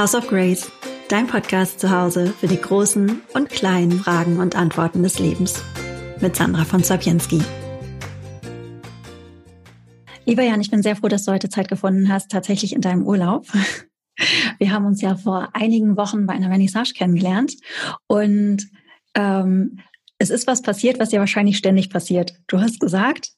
House of Grace, dein Podcast zu Hause für die großen und kleinen Fragen und Antworten des Lebens. Mit Sandra von Sapienski. Lieber Jan, ich bin sehr froh, dass du heute Zeit gefunden hast, tatsächlich in deinem Urlaub. Wir haben uns ja vor einigen Wochen bei einer Vernissage kennengelernt und ähm, es ist was passiert, was ja wahrscheinlich ständig passiert. Du hast gesagt,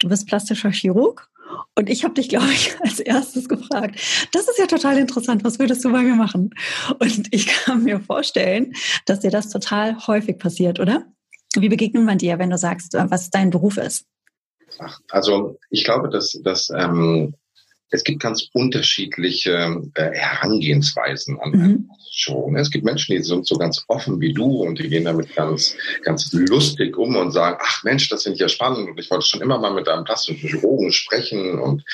du bist plastischer Chirurg und ich habe dich, glaube ich, als erstes gefragt, das ist ja total interessant, was würdest du bei mir machen? Und ich kann mir vorstellen, dass dir das total häufig passiert, oder? Wie begegnet man dir, wenn du sagst, was dein Beruf ist? Ach, also ich glaube, dass, dass ähm, es gibt ganz unterschiedliche äh, Herangehensweisen an mhm. Show. Es gibt Menschen, die sind so ganz offen wie du und die gehen damit ganz, ganz lustig um und sagen, ach Mensch, das finde ich ja spannend und ich wollte schon immer mal mit einem plastischen Chirurgen sprechen und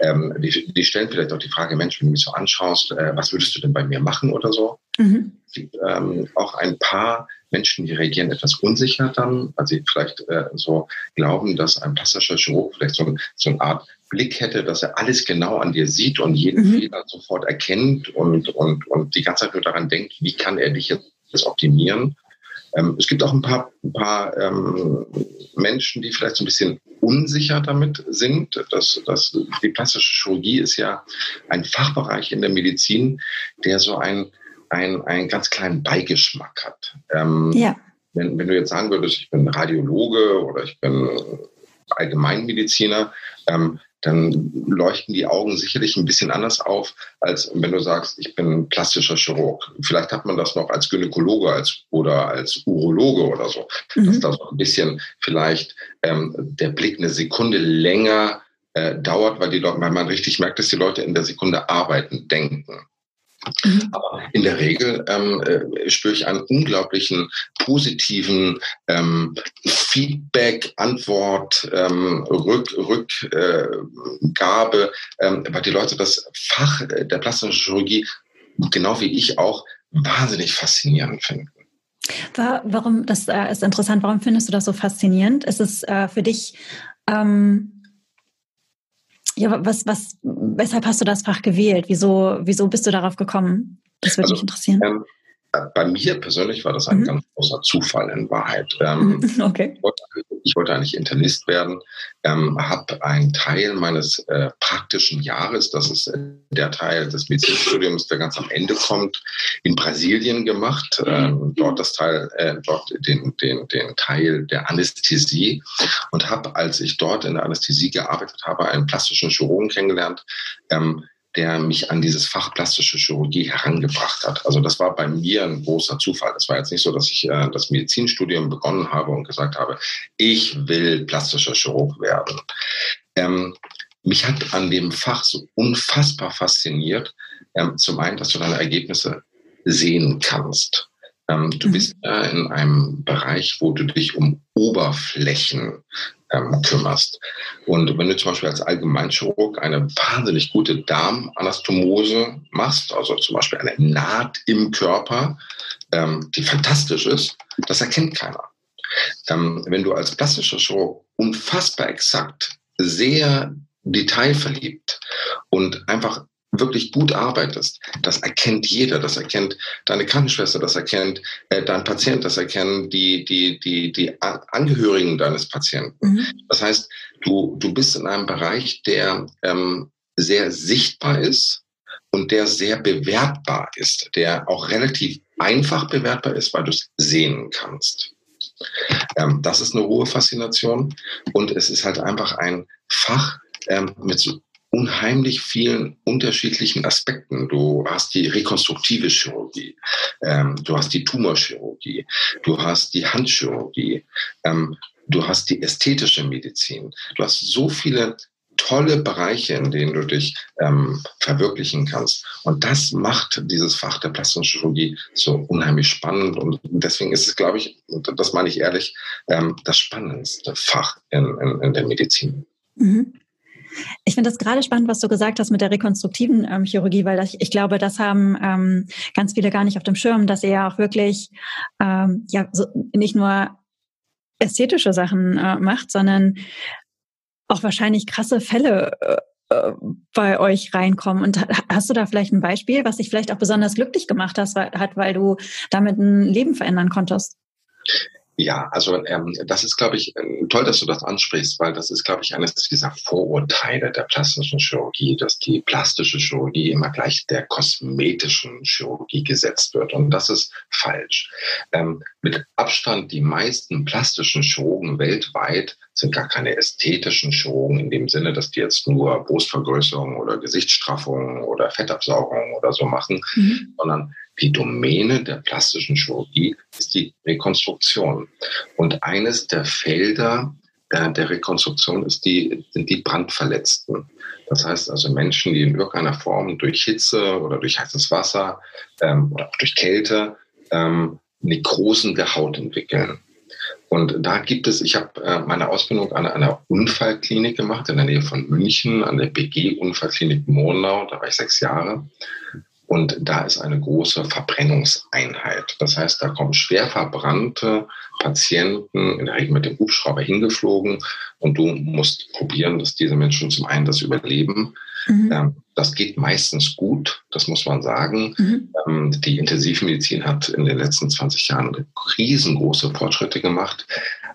ähm, die, die stellen vielleicht auch die Frage, Mensch, wenn du mich so anschaust, äh, was würdest du denn bei mir machen oder so? Mhm. Es gibt ähm, auch ein paar Menschen, die reagieren etwas unsicher dann, weil sie vielleicht äh, so glauben, dass ein plastischer Chirurg vielleicht so, so eine Art Blick hätte, dass er alles genau an dir sieht und jeden mhm. Fehler sofort erkennt und, und, und die ganze Zeit nur daran denkt, wie kann er dich jetzt optimieren. Ähm, es gibt auch ein paar, ein paar ähm, Menschen, die vielleicht so ein bisschen unsicher damit sind. Dass, dass die plastische Chirurgie ist ja ein Fachbereich in der Medizin, der so ein ein, einen ganz kleinen Beigeschmack hat. Ähm, ja. Wenn, wenn du jetzt sagen würdest, ich bin Radiologe oder ich bin Allgemeinmediziner, ähm, dann leuchten die Augen sicherlich ein bisschen anders auf, als wenn du sagst, ich bin plastischer Chirurg. Vielleicht hat man das noch als Gynäkologe als, oder als Urologe oder so, mhm. dass da so ein bisschen vielleicht ähm, der Blick eine Sekunde länger äh, dauert, weil, die Leute, weil man richtig merkt, dass die Leute in der Sekunde arbeiten, denken. Mhm. Aber in der Regel ähm, äh, spüre ich einen unglaublichen positiven ähm, Feedback, Antwort, ähm, Rück, Rückgabe, äh, ähm, weil die Leute das Fach der plastischen Chirurgie, genau wie ich auch, wahnsinnig faszinierend finden. Warum, das äh, ist interessant, warum findest du das so faszinierend? Ist es äh, für dich ähm, ja, was, was, weshalb hast du das Fach gewählt? Wieso, wieso bist du darauf gekommen? Das würde also, mich interessieren. Ähm, bei mir persönlich war das ein mhm. ganz großer Zufall in Wahrheit. Ähm, okay. Ich wollte, eigentlich Internist werden, ähm, habe einen Teil meines äh, praktischen Jahres, das ist äh, der Teil des Medizinstudiums, der ganz am Ende kommt, in Brasilien gemacht. Ähm, dort das Teil, äh, dort den, den, den Teil der Anästhesie und habe, als ich dort in der Anästhesie gearbeitet habe, einen plastischen Chirurgen kennengelernt, ähm, der mich an dieses Fach plastische Chirurgie herangebracht hat. Also das war bei mir ein großer Zufall. Es war jetzt nicht so, dass ich äh, das Medizinstudium begonnen habe und gesagt habe, ich will plastischer Chirurg werden. Ähm, mich hat an dem Fach so unfassbar fasziniert. Ähm, zum einen, dass du deine Ergebnisse sehen kannst. Ähm, du mhm. bist ja in einem Bereich, wo du dich um Oberflächen ähm, kümmerst. Und wenn du zum Beispiel als Allgemeinchirurg eine wahnsinnig gute Darmanastomose machst, also zum Beispiel eine Naht im Körper, ähm, die fantastisch ist, das erkennt keiner. Ähm, wenn du als plastischer Chirurg unfassbar exakt, sehr detailverliebt und einfach wirklich gut arbeitest, das erkennt jeder, das erkennt deine Krankenschwester, das erkennt äh, dein Patient, das erkennen die, die, die, die Angehörigen deines Patienten. Mhm. Das heißt, du, du bist in einem Bereich, der ähm, sehr sichtbar ist und der sehr bewertbar ist, der auch relativ einfach bewertbar ist, weil du es sehen kannst. Ähm, das ist eine hohe Faszination und es ist halt einfach ein Fach ähm, mit so unheimlich vielen unterschiedlichen Aspekten. Du hast die rekonstruktive Chirurgie, ähm, du hast die Tumorchirurgie, du hast die Handchirurgie, ähm, du hast die ästhetische Medizin. Du hast so viele tolle Bereiche, in denen du dich ähm, verwirklichen kannst. Und das macht dieses Fach der plastischen Chirurgie so unheimlich spannend. Und deswegen ist es, glaube ich, das meine ich ehrlich, ähm, das spannendste Fach in, in, in der Medizin. Mhm. Ich finde das gerade spannend, was du gesagt hast mit der rekonstruktiven ähm, Chirurgie, weil das, ich glaube, das haben ähm, ganz viele gar nicht auf dem Schirm, dass ihr ja auch wirklich ähm, ja so, nicht nur ästhetische Sachen äh, macht, sondern auch wahrscheinlich krasse Fälle äh, äh, bei euch reinkommen. Und hast du da vielleicht ein Beispiel, was dich vielleicht auch besonders glücklich gemacht hat, weil du damit ein Leben verändern konntest? Ja, also ähm, das ist, glaube ich, äh, toll, dass du das ansprichst, weil das ist, glaube ich, eines dieser Vorurteile der plastischen Chirurgie, dass die plastische Chirurgie immer gleich der kosmetischen Chirurgie gesetzt wird. Und das ist falsch. Ähm, mit Abstand die meisten plastischen Chirurgen weltweit sind gar keine ästhetischen Chirurgen in dem Sinne, dass die jetzt nur Brustvergrößerung oder Gesichtsstraffung oder Fettabsaugung oder so machen, mhm. sondern die Domäne der plastischen Chirurgie ist die Rekonstruktion. Und eines der Felder der, der Rekonstruktion ist die, sind die Brandverletzten. Das heißt also Menschen, die in irgendeiner Form durch Hitze oder durch heißes Wasser ähm, oder auch durch Kälte ähm, Nekrosen der Haut entwickeln. Und da gibt es, ich habe äh, meine Ausbildung an einer Unfallklinik gemacht in der Nähe von München, an der BG Unfallklinik Monau, da war ich sechs Jahre. Und da ist eine große Verbrennungseinheit. Das heißt, da kommen schwer verbrannte Patienten in der Regel mit dem Hubschrauber hingeflogen und du musst probieren, dass diese Menschen zum einen das überleben. Mhm. Ähm, das geht meistens gut, das muss man sagen. Mhm. Ähm, die Intensivmedizin hat in den letzten 20 Jahren riesengroße Fortschritte gemacht.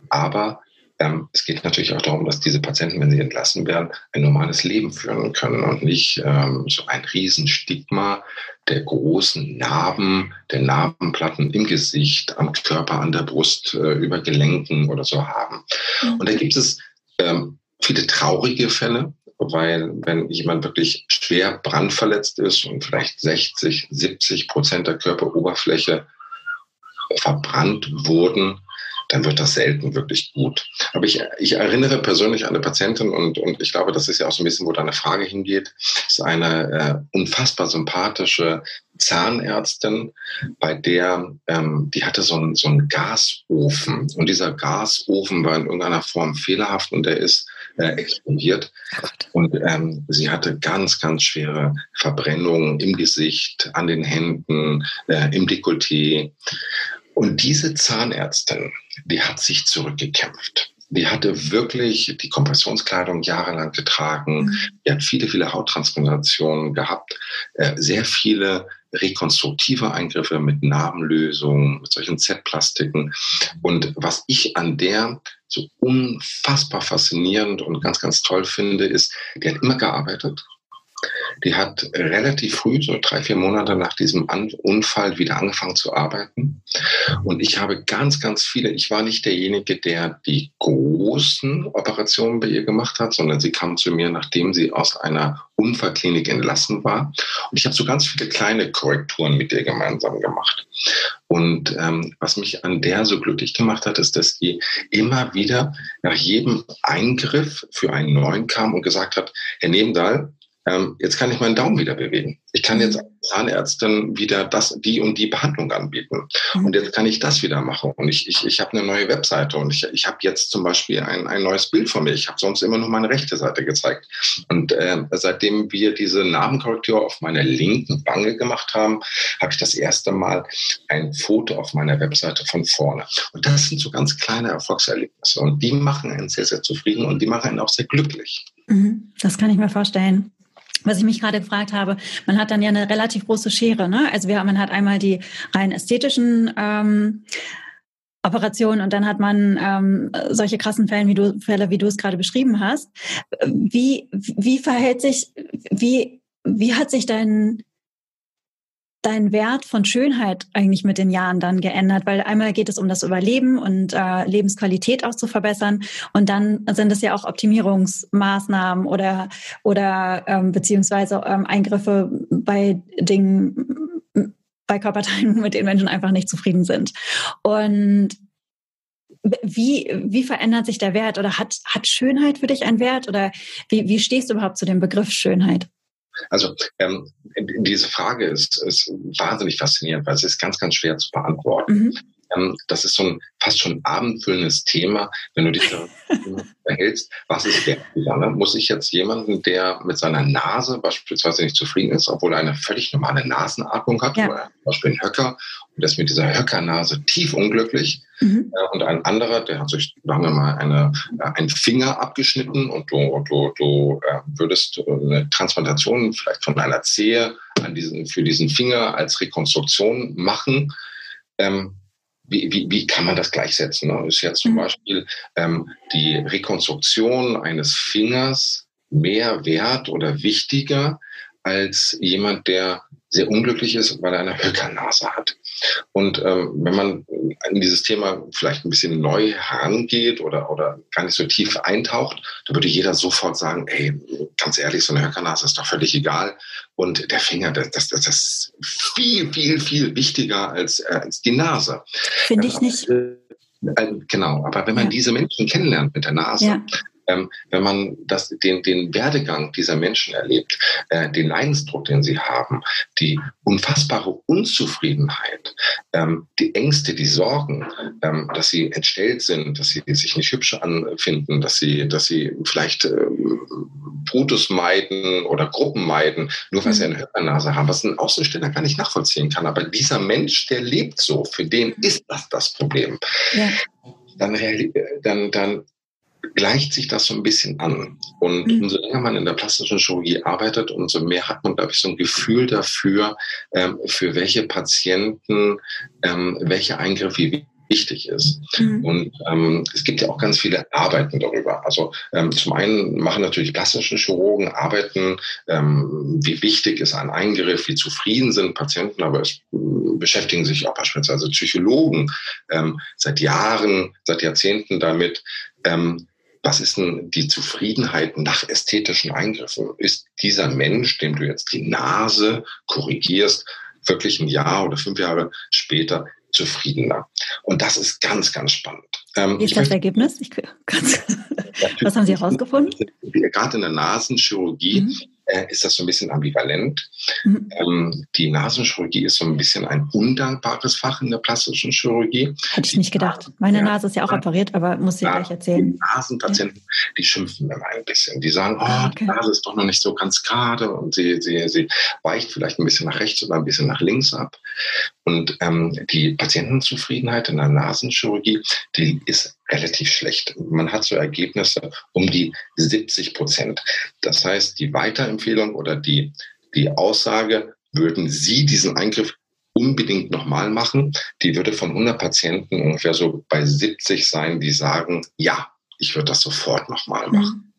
Aber ähm, es geht natürlich auch darum, dass diese Patienten, wenn sie entlassen werden, ein normales Leben führen können und nicht ähm, so ein Riesenstigma der großen Narben, der Narbenplatten im Gesicht, am Körper, an der Brust, äh, über Gelenken oder so haben. Mhm. Und da gibt es ähm, viele traurige Fälle, weil wenn jemand wirklich schwer brandverletzt ist und vielleicht 60, 70 Prozent der Körperoberfläche verbrannt wurden, dann wird das selten wirklich gut. Aber ich, ich erinnere persönlich an eine Patientin und, und ich glaube, das ist ja auch so ein bisschen, wo deine Frage hingeht, ist eine äh, unfassbar sympathische Zahnärztin, bei der, ähm, die hatte so einen, so einen Gasofen und dieser Gasofen war in irgendeiner Form fehlerhaft und der ist äh, explodiert. Und ähm, sie hatte ganz, ganz schwere Verbrennungen im Gesicht, an den Händen, äh, im Dekolleté. Und diese Zahnärztin, die hat sich zurückgekämpft. Die hatte wirklich die Kompressionskleidung jahrelang getragen. Mhm. Die hat viele, viele Hauttransplantationen gehabt, äh, sehr viele rekonstruktive Eingriffe mit Narbenlösungen, mit solchen Z-Plastiken. Und was ich an der so unfassbar faszinierend und ganz, ganz toll finde, ist, die hat immer gearbeitet die hat relativ früh, so drei, vier Monate nach diesem Unfall, wieder angefangen zu arbeiten. Und ich habe ganz, ganz viele, ich war nicht derjenige, der die großen Operationen bei ihr gemacht hat, sondern sie kam zu mir, nachdem sie aus einer Unfallklinik entlassen war. Und ich habe so ganz viele kleine Korrekturen mit ihr gemeinsam gemacht. Und ähm, was mich an der so glücklich gemacht hat, ist, dass sie immer wieder nach jedem Eingriff für einen neuen kam und gesagt hat, Herr Nebendahl, ähm, jetzt kann ich meinen Daumen wieder bewegen. Ich kann jetzt als Zahnärztin wieder das, die und die Behandlung anbieten. Mhm. Und jetzt kann ich das wieder machen. Und ich, ich, ich habe eine neue Webseite und ich, ich habe jetzt zum Beispiel ein, ein neues Bild von mir. Ich habe sonst immer nur meine rechte Seite gezeigt. Und äh, seitdem wir diese Namenkorrektur auf meiner linken Wange gemacht haben, habe ich das erste Mal ein Foto auf meiner Webseite von vorne. Und das sind so ganz kleine Erfolgserlebnisse. Und die machen einen sehr, sehr zufrieden und die machen einen auch sehr glücklich. Mhm. Das kann ich mir vorstellen was ich mich gerade gefragt habe, man hat dann ja eine relativ große Schere. Ne? Also wir, man hat einmal die rein ästhetischen ähm, Operationen und dann hat man ähm, solche krassen Fälle, wie du Fälle, wie du es gerade beschrieben hast. Wie wie verhält sich wie wie hat sich dein dein Wert von Schönheit eigentlich mit den Jahren dann geändert? Weil einmal geht es um das Überleben und äh, Lebensqualität auch zu verbessern und dann sind es ja auch Optimierungsmaßnahmen oder oder ähm, beziehungsweise ähm, Eingriffe bei Dingen, bei Körperteilen, mit denen Menschen einfach nicht zufrieden sind. Und wie, wie verändert sich der Wert oder hat, hat Schönheit für dich einen Wert oder wie, wie stehst du überhaupt zu dem Begriff Schönheit? Also ähm, diese Frage ist, ist wahnsinnig faszinierend, weil es ist ganz, ganz schwer zu beantworten. Mhm. Ähm, das ist so ein fast schon abendfüllendes Thema, wenn du dich da verhältst. Was ist wertvoller? Ne? Muss ich jetzt jemanden, der mit seiner Nase beispielsweise nicht zufrieden ist, obwohl er eine völlig normale Nasenatmung hat, ja. oder zum Beispiel ein Höcker, und ist mit dieser Höckernase tief unglücklich, mhm. äh, und ein anderer, der hat sich, sagen wir mal, eine, äh, einen Finger abgeschnitten und du, du, du äh, würdest eine Transplantation vielleicht von einer Zehe an diesen, für diesen Finger als Rekonstruktion machen. Ähm, wie, wie, wie kann man das gleichsetzen? Ne? Ist jetzt zum mhm. Beispiel ähm, die Rekonstruktion eines Fingers mehr wert oder wichtiger als jemand, der sehr unglücklich ist, weil er eine Höckernase hat. Und ähm, wenn man in dieses Thema vielleicht ein bisschen neu herangeht oder, oder gar nicht so tief eintaucht, dann würde jeder sofort sagen, ey, ganz ehrlich, so eine Höckernase ist doch völlig egal. Und der Finger, das, das, das ist viel, viel, viel wichtiger als, äh, als die Nase. Finde ich nicht. Äh, genau, aber wenn man ja. diese Menschen kennenlernt mit der Nase, ja ähm, wenn man das, den, den Werdegang dieser Menschen erlebt, äh, den Leidensdruck, den sie haben, die unfassbare Unzufriedenheit, ähm, die Ängste, die Sorgen, ähm, dass sie entstellt sind, dass sie sich nicht hübsch anfinden, dass sie, dass sie vielleicht äh, Brutus meiden oder Gruppen meiden, nur weil sie eine Höckernase haben, was ein Außenstehender gar nicht nachvollziehen kann. Aber dieser Mensch, der lebt so, für den ist das das Problem. Ja. Dann, dann, dann gleicht sich das so ein bisschen an. Und mhm. umso länger man in der plastischen Chirurgie arbeitet, umso mehr hat man, glaube ich, so ein Gefühl dafür, ähm, für welche Patienten ähm, welche Eingriffe wichtig ist. Mhm. Und ähm, es gibt ja auch ganz viele Arbeiten darüber. Also ähm, zum einen machen natürlich plastische Chirurgen Arbeiten, ähm, wie wichtig ist ein Eingriff, wie zufrieden sind Patienten, aber es äh, beschäftigen sich auch beispielsweise Psychologen ähm, seit Jahren, seit Jahrzehnten damit, ähm, was ist denn die Zufriedenheit nach ästhetischen Eingriffen? Ist dieser Mensch, dem du jetzt die Nase korrigierst, wirklich ein Jahr oder fünf Jahre später zufriedener? Und das ist ganz, ganz spannend. Ähm, Wie ist das Ergebnis? Ich, ganz, was haben Sie herausgefunden? Gerade in der Nasenchirurgie mhm äh, ist das so ein bisschen ambivalent. Mhm. Ähm, die Nasenchirurgie ist so ein bisschen ein undankbares Fach in der plastischen Chirurgie. Hätte ich nicht gedacht. Meine ja, Nase ist ja auch operiert, aber muss ich gleich erzählen. Die Nasenpatienten, ja. die schimpfen immer ein bisschen. Die sagen, oh, ah, okay. die Nase ist doch noch nicht so ganz gerade und sie, sie, sie weicht vielleicht ein bisschen nach rechts oder ein bisschen nach links ab. Und ähm, die Patientenzufriedenheit in der Nasenchirurgie, die ist relativ schlecht. Man hat so Ergebnisse um die 70 Prozent. Das heißt, die Weiterempfehlung oder die, die Aussage, würden Sie diesen Eingriff unbedingt nochmal machen, die würde von 100 Patienten ungefähr so bei 70 sein, die sagen, ja, ich würde das sofort nochmal mhm. machen. Mhm.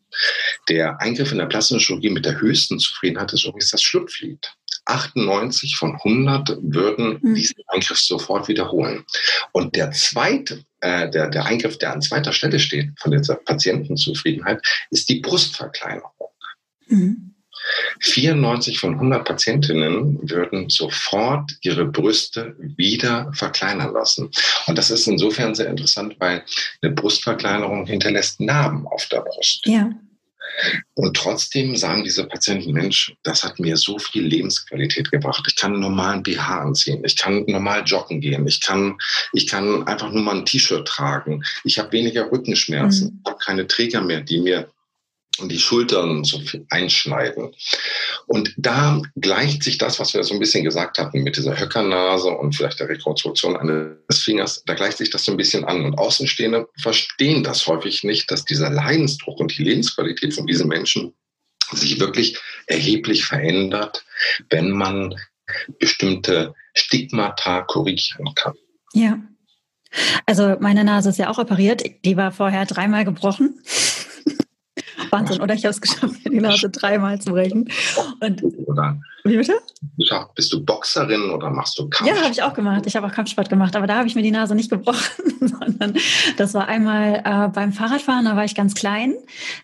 Der Eingriff in der plastischen Chirurgie mit der höchsten Zufriedenheit ist übrigens das Schlupflied. 98 von 100 würden mhm. diesen Eingriff sofort wiederholen. Und der zweite, äh, der, der Eingriff, der an zweiter Stelle steht von dieser Patientenzufriedenheit, ist die Brustverkleinerung. Mhm. 94 von 100 Patientinnen würden sofort ihre Brüste wieder verkleinern lassen. Und das ist insofern sehr interessant, weil eine Brustverkleinerung hinterlässt Narben auf der Brust. Ja. Und trotzdem sagen diese Patienten, Mensch, das hat mir so viel Lebensqualität gebracht. Ich kann einen normalen BH anziehen, ich kann normal joggen gehen, ich kann, ich kann einfach nur mal ein T-Shirt tragen, ich habe weniger Rückenschmerzen, mhm. ich habe keine Träger mehr, die mir die Schultern so einschneiden. Und da gleicht sich das, was wir so ein bisschen gesagt hatten mit dieser Höckernase und vielleicht der Rekonstruktion eines Fingers, da gleicht sich das so ein bisschen an. Und Außenstehende verstehen das häufig nicht, dass dieser Leidensdruck und die Lebensqualität von diesen Menschen sich wirklich erheblich verändert, wenn man bestimmte Stigmata korrigieren kann. Ja. Also meine Nase ist ja auch operiert. Die war vorher dreimal gebrochen. Wahnsinn, oder? Ich habe es geschafft, mir die Nase dreimal zu brechen. Und, oder? Wie bitte? Bist du Boxerin oder machst du Kampfsport? Ja, habe ich auch gemacht. Ich habe auch Kampfsport gemacht, aber da habe ich mir die Nase nicht gebrochen, sondern das war einmal äh, beim Fahrradfahren, da war ich ganz klein.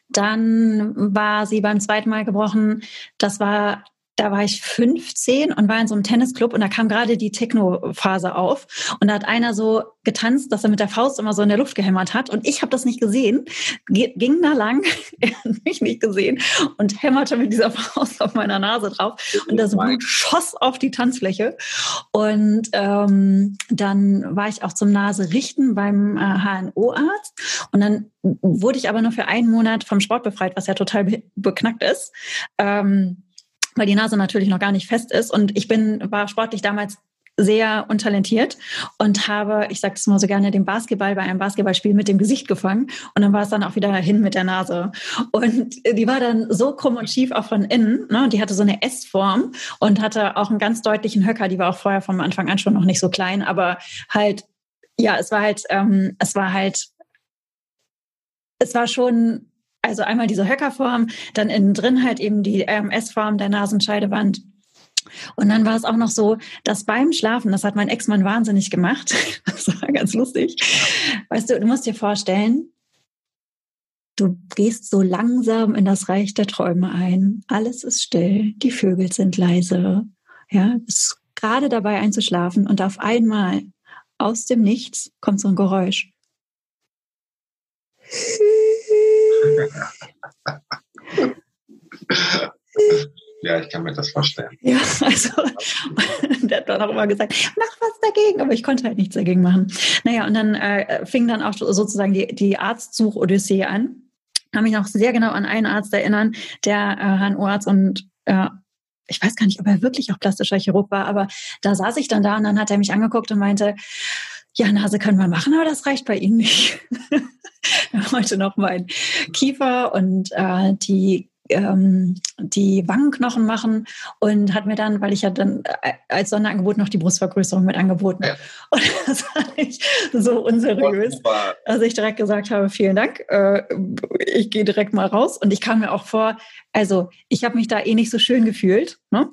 Dann war sie beim zweiten Mal gebrochen. Das war da war ich 15 und war in so einem Tennisclub und da kam gerade die Techno-Phase auf. Und da hat einer so getanzt, dass er mit der Faust immer so in der Luft gehämmert hat. Und ich habe das nicht gesehen, ging da lang, er hat mich nicht gesehen und hämmerte mit dieser Faust auf meiner Nase drauf. Und das Blut schoss auf die Tanzfläche. Und ähm, dann war ich auch zum Nase richten beim äh, HNO-Arzt und dann wurde ich aber nur für einen Monat vom Sport befreit, was ja total be beknackt ist. Ähm, weil die Nase natürlich noch gar nicht fest ist. Und ich bin, war sportlich damals sehr untalentiert und habe, ich sage es mal so gerne, den Basketball bei einem Basketballspiel mit dem Gesicht gefangen und dann war es dann auch wieder hin mit der Nase. Und die war dann so krumm und schief auch von innen. Ne? Die hatte so eine S-Form und hatte auch einen ganz deutlichen Höcker. Die war auch vorher vom Anfang an schon noch nicht so klein, aber halt, ja, es war halt, ähm, es war halt, es war schon also einmal diese Höckerform, dann innen drin halt eben die RMS-Form der Nasenscheidewand. Und dann war es auch noch so, dass beim Schlafen, das hat mein Ex-Mann wahnsinnig gemacht, das war ganz lustig. Weißt du, du musst dir vorstellen, du gehst so langsam in das Reich der Träume ein. Alles ist still, die Vögel sind leise. Ja, bist gerade dabei einzuschlafen und auf einmal aus dem Nichts kommt so ein Geräusch. Ja, ich kann mir das vorstellen. Ja, also der hat dann auch immer gesagt, mach was dagegen, aber ich konnte halt nichts dagegen machen. Naja, und dann äh, fing dann auch sozusagen die, die Arztsuch-Odyssee an. Kann mich noch sehr genau an einen Arzt erinnern, der äh, HNO-Arzt und äh, ich weiß gar nicht, ob er wirklich auch plastischer Chirurg war, aber da saß ich dann da und dann hat er mich angeguckt und meinte, ja, Nase können wir machen, aber das reicht bei Ihnen nicht. wollte noch mein Kiefer und äh, die ähm, die Wangenknochen machen und hat mir dann, weil ich ja dann äh, als Sonderangebot noch die Brustvergrößerung mit angeboten. Ja. Und das fand ich so unseriös, dass ich direkt gesagt habe, vielen Dank, äh, ich gehe direkt mal raus. Und ich kam mir auch vor, also ich habe mich da eh nicht so schön gefühlt. Ne?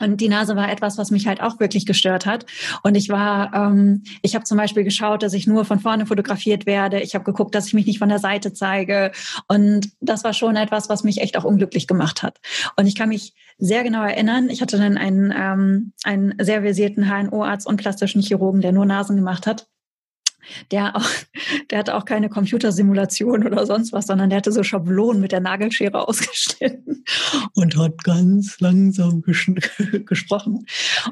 Und die Nase war etwas, was mich halt auch wirklich gestört hat. Und ich war, ähm, ich habe zum Beispiel geschaut, dass ich nur von vorne fotografiert werde. Ich habe geguckt, dass ich mich nicht von der Seite zeige. Und das war schon etwas, was mich echt auch unglücklich gemacht hat. Und ich kann mich sehr genau erinnern. Ich hatte dann einen, ähm, einen sehr versierten HNO-Arzt und plastischen Chirurgen, der nur Nasen gemacht hat der auch, der hatte auch keine Computersimulation oder sonst was, sondern der hatte so Schablonen mit der Nagelschere ausgeschnitten und hat ganz langsam ges gesprochen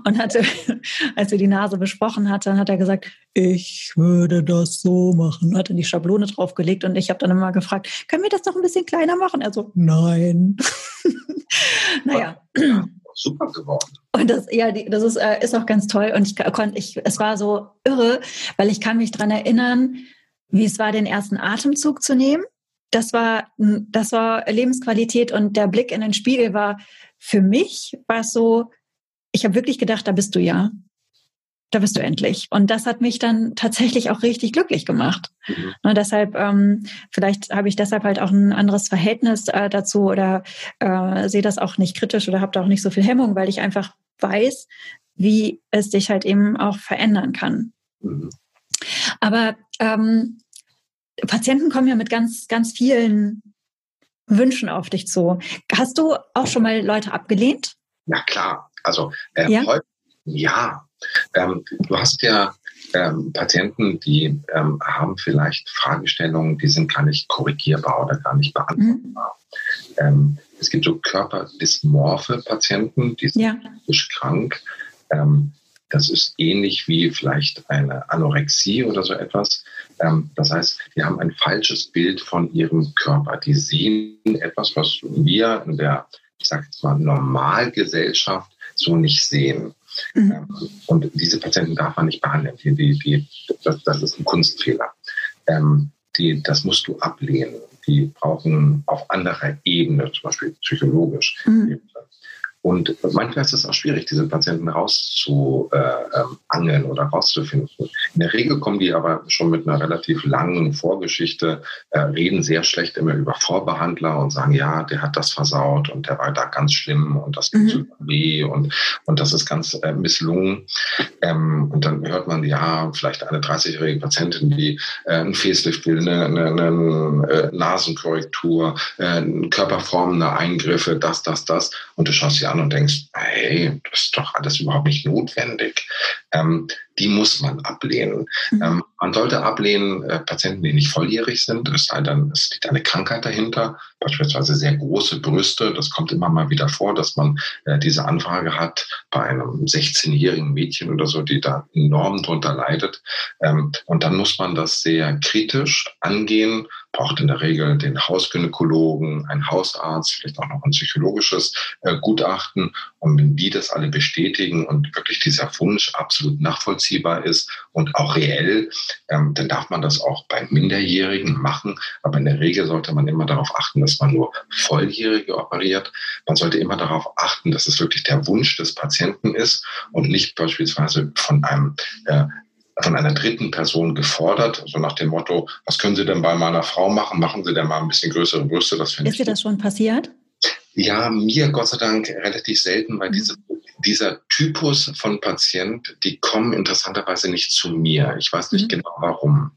und hatte, als er die Nase besprochen hatte, hat er gesagt, ich würde das so machen, hat dann die Schablone draufgelegt und ich habe dann immer gefragt, können wir das noch ein bisschen kleiner machen? Er so, nein. naja super geworden. Und das, ja, die, das ist, äh, ist auch ganz toll. Und ich konnte, ich, es war so irre, weil ich kann mich dran erinnern, wie es war, den ersten Atemzug zu nehmen. Das war, das war Lebensqualität und der Blick in den Spiegel war für mich war es so, ich habe wirklich gedacht, da bist du ja da bist du endlich. Und das hat mich dann tatsächlich auch richtig glücklich gemacht. Mhm. Und deshalb, ähm, vielleicht habe ich deshalb halt auch ein anderes Verhältnis äh, dazu oder äh, sehe das auch nicht kritisch oder habe da auch nicht so viel Hemmung, weil ich einfach weiß, wie es dich halt eben auch verändern kann. Mhm. Aber ähm, Patienten kommen ja mit ganz, ganz vielen Wünschen auf dich zu. Hast du auch schon mal Leute abgelehnt? Na klar. Also äh, ja? Ja, ähm, du hast ja ähm, Patienten, die ähm, haben vielleicht Fragestellungen, die sind gar nicht korrigierbar oder gar nicht beantwortbar. Mhm. es gibt so körperdysmorphe Patienten, die sind ja. krank. Ähm, das ist ähnlich wie vielleicht eine Anorexie oder so etwas. Ähm, das heißt, die haben ein falsches Bild von ihrem Körper. Die sehen etwas, was wir in der, ich sage jetzt mal, Normalgesellschaft so nicht sehen. Mhm. Ähm, und diese Patienten darf man nicht behandeln. Die, die, die, das, das ist ein Kunstfehler. Ähm, die, das musst du ablehnen. Die brauchen auf anderer Ebene, zum Beispiel psychologisch, mhm. Und manchmal ist es auch schwierig, diese Patienten rauszuangeln äh, oder rauszufinden. In der Regel kommen die aber schon mit einer relativ langen Vorgeschichte, äh, reden sehr schlecht immer über Vorbehandler und sagen, ja, der hat das versaut und der war da ganz schlimm und das tut mhm. weh und, und das ist ganz äh, misslungen. Ähm, und dann hört man, ja, vielleicht eine 30-jährige Patientin, die äh, ein Facelift will, eine, eine, eine äh, Nasenkorrektur, äh, körperformende Eingriffe, das, das, das. Und du schaust ja an und denkst, hey, das ist doch alles überhaupt nicht notwendig. Ähm, die muss man ablehnen. Mhm. Ähm, man sollte ablehnen äh, Patienten, die nicht volljährig sind. Es sei denn, es liegt eine Krankheit dahinter, beispielsweise sehr große Brüste. Das kommt immer mal wieder vor, dass man äh, diese Anfrage hat bei einem 16-jährigen Mädchen oder so, die da enorm drunter leidet. Ähm, und dann muss man das sehr kritisch angehen braucht in der Regel den Hausgynäkologen, einen Hausarzt, vielleicht auch noch ein psychologisches äh, Gutachten. Und wenn die das alle bestätigen und wirklich dieser Wunsch absolut nachvollziehbar ist und auch reell, ähm, dann darf man das auch bei Minderjährigen machen. Aber in der Regel sollte man immer darauf achten, dass man nur Volljährige operiert. Man sollte immer darauf achten, dass es wirklich der Wunsch des Patienten ist und nicht beispielsweise von einem äh, von einer dritten Person gefordert, so nach dem Motto, was können Sie denn bei meiner Frau machen? Machen Sie denn mal ein bisschen größere Brüste? Das Ist dir das schon passiert? Ja, mir Gott sei Dank relativ selten, weil mhm. diese, dieser Typus von Patient, die kommen interessanterweise nicht zu mir. Ich weiß nicht mhm. genau warum.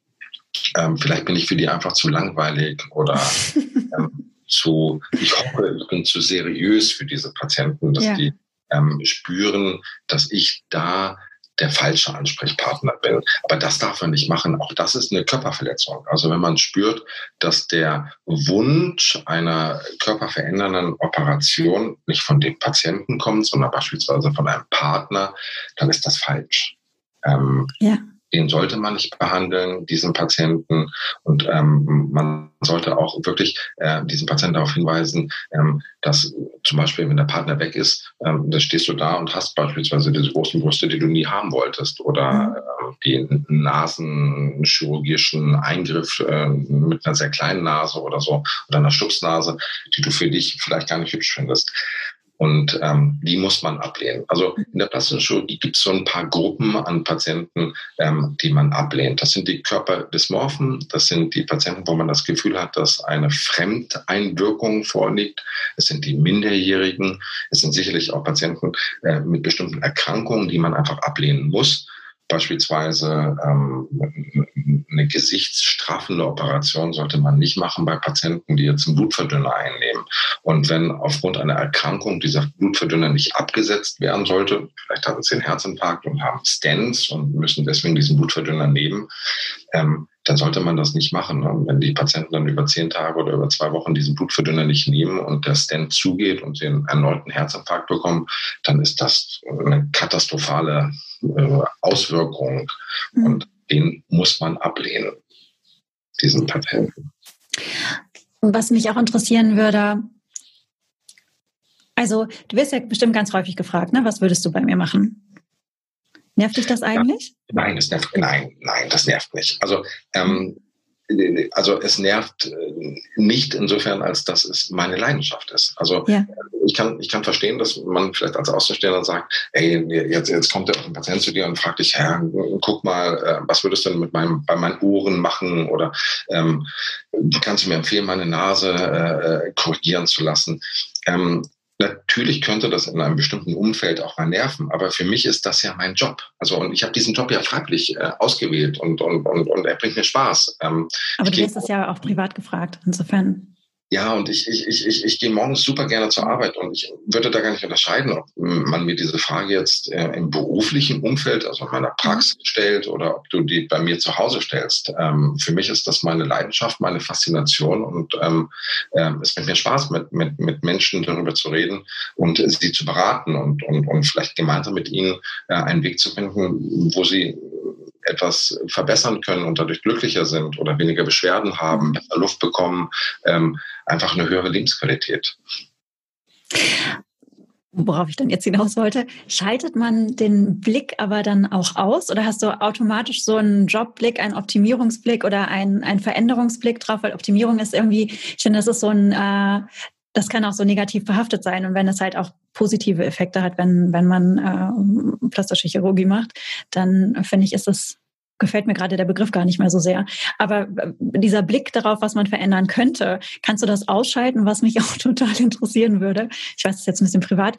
Ähm, vielleicht bin ich für die einfach zu langweilig oder ähm, zu, ich hoffe, ich bin zu seriös für diese Patienten, dass ja. die ähm, spüren, dass ich da der falsche Ansprechpartner bin. Aber das darf man nicht machen. Auch das ist eine Körperverletzung. Also wenn man spürt, dass der Wunsch einer körperverändernden Operation nicht von dem Patienten kommt, sondern beispielsweise von einem Partner, dann ist das falsch. Ähm, ja den sollte man nicht behandeln, diesen Patienten. Und ähm, man sollte auch wirklich äh, diesen Patienten darauf hinweisen, ähm, dass zum Beispiel, wenn der Partner weg ist, ähm, dann stehst du da und hast beispielsweise diese großen Brüste, die du nie haben wolltest, oder äh, den nasenchirurgischen Eingriff äh, mit einer sehr kleinen Nase oder so, oder einer Stupsnase, die du für dich vielleicht gar nicht hübsch findest. Und ähm, die muss man ablehnen. Also in der plastischen Chirurgie gibt es so ein paar Gruppen an Patienten, ähm, die man ablehnt. Das sind die Körperdysmorphen, das sind die Patienten, wo man das Gefühl hat, dass eine Fremdeinwirkung vorliegt. Es sind die Minderjährigen. Es sind sicherlich auch Patienten äh, mit bestimmten Erkrankungen, die man einfach ablehnen muss beispielsweise ähm, eine gesichtsstraffende Operation sollte man nicht machen bei Patienten, die jetzt einen Blutverdünner einnehmen. Und wenn aufgrund einer Erkrankung dieser Blutverdünner nicht abgesetzt werden sollte, vielleicht haben sie einen Herzinfarkt und haben Stents und müssen deswegen diesen Blutverdünner nehmen, ähm, dann sollte man das nicht machen. Ne? Wenn die Patienten dann über zehn Tage oder über zwei Wochen diesen Blutverdünner nicht nehmen und der Stent zugeht und sie einen erneuten Herzinfarkt bekommen, dann ist das eine katastrophale äh, Auswirkung. Mhm. Und den muss man ablehnen, diesen Patienten. Was mich auch interessieren würde, also du wirst ja bestimmt ganz häufig gefragt, ne? was würdest du bei mir machen? Nervt dich das eigentlich? Ja, nein, das nervt, nein, nein, das nervt nicht. Also, ähm, also es nervt äh, nicht insofern, als dass es meine Leidenschaft ist. Also ja. ich kann ich kann verstehen, dass man vielleicht als Außenstehender sagt, ey, jetzt jetzt kommt der Patient zu dir und fragt dich, Herr, guck mal, äh, was würdest du denn mit meinem bei meinen Ohren machen oder ähm, kannst du mir empfehlen, meine Nase äh, äh korrigieren zu lassen? Ähm, Natürlich könnte das in einem bestimmten Umfeld auch mal nerven, aber für mich ist das ja mein Job. Also und ich habe diesen Job ja freiwillig äh, ausgewählt und, und, und, und er bringt mir Spaß. Ähm, aber du hast das ja auch privat gefragt, insofern. Ja, und ich, ich, ich, ich, ich gehe morgens super gerne zur Arbeit und ich würde da gar nicht unterscheiden, ob man mir diese Frage jetzt äh, im beruflichen Umfeld, also in meiner Praxis mhm. stellt oder ob du die bei mir zu Hause stellst. Ähm, für mich ist das meine Leidenschaft, meine Faszination und ähm, äh, es macht mir Spaß, mit, mit, mit Menschen darüber zu reden und sie zu beraten und, und, und vielleicht gemeinsam mit ihnen äh, einen Weg zu finden, wo sie etwas verbessern können und dadurch glücklicher sind oder weniger Beschwerden haben, besser Luft bekommen, ähm, einfach eine höhere Lebensqualität. Worauf ich dann jetzt hinaus wollte, schaltet man den Blick aber dann auch aus oder hast du automatisch so einen Jobblick, einen Optimierungsblick oder einen, einen Veränderungsblick drauf? Weil Optimierung ist irgendwie, ich finde, das ist so ein, äh, das kann auch so negativ behaftet sein und wenn es halt auch positive Effekte hat, wenn, wenn man äh, plastische Chirurgie macht, dann finde ich, ist es gefällt mir gerade der Begriff gar nicht mehr so sehr. Aber äh, dieser Blick darauf, was man verändern könnte, kannst du das ausschalten, was mich auch total interessieren würde. Ich weiß, das ist jetzt ein bisschen privat.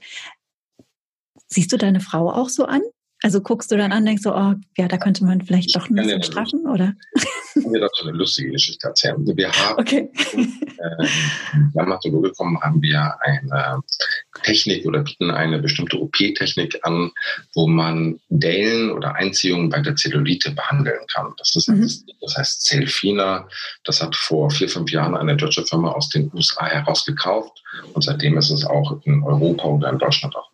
Siehst du deine Frau auch so an? Also guckst du dann an, denkst so, oh, ja, da könnte man vielleicht doch ein bisschen straffen, oder? Ich kann dir dazu eine lustige Geschichte erzählen. Wir haben, okay. äh, Dermatologe gekommen, haben wir eine Technik oder bieten eine bestimmte OP-Technik an, wo man Dellen oder Einziehungen bei der Zellulite behandeln kann. Das, ist, mhm. das heißt Zelfina. Das hat vor vier, fünf Jahren eine deutsche Firma aus den USA herausgekauft und seitdem ist es auch in Europa oder in Deutschland auch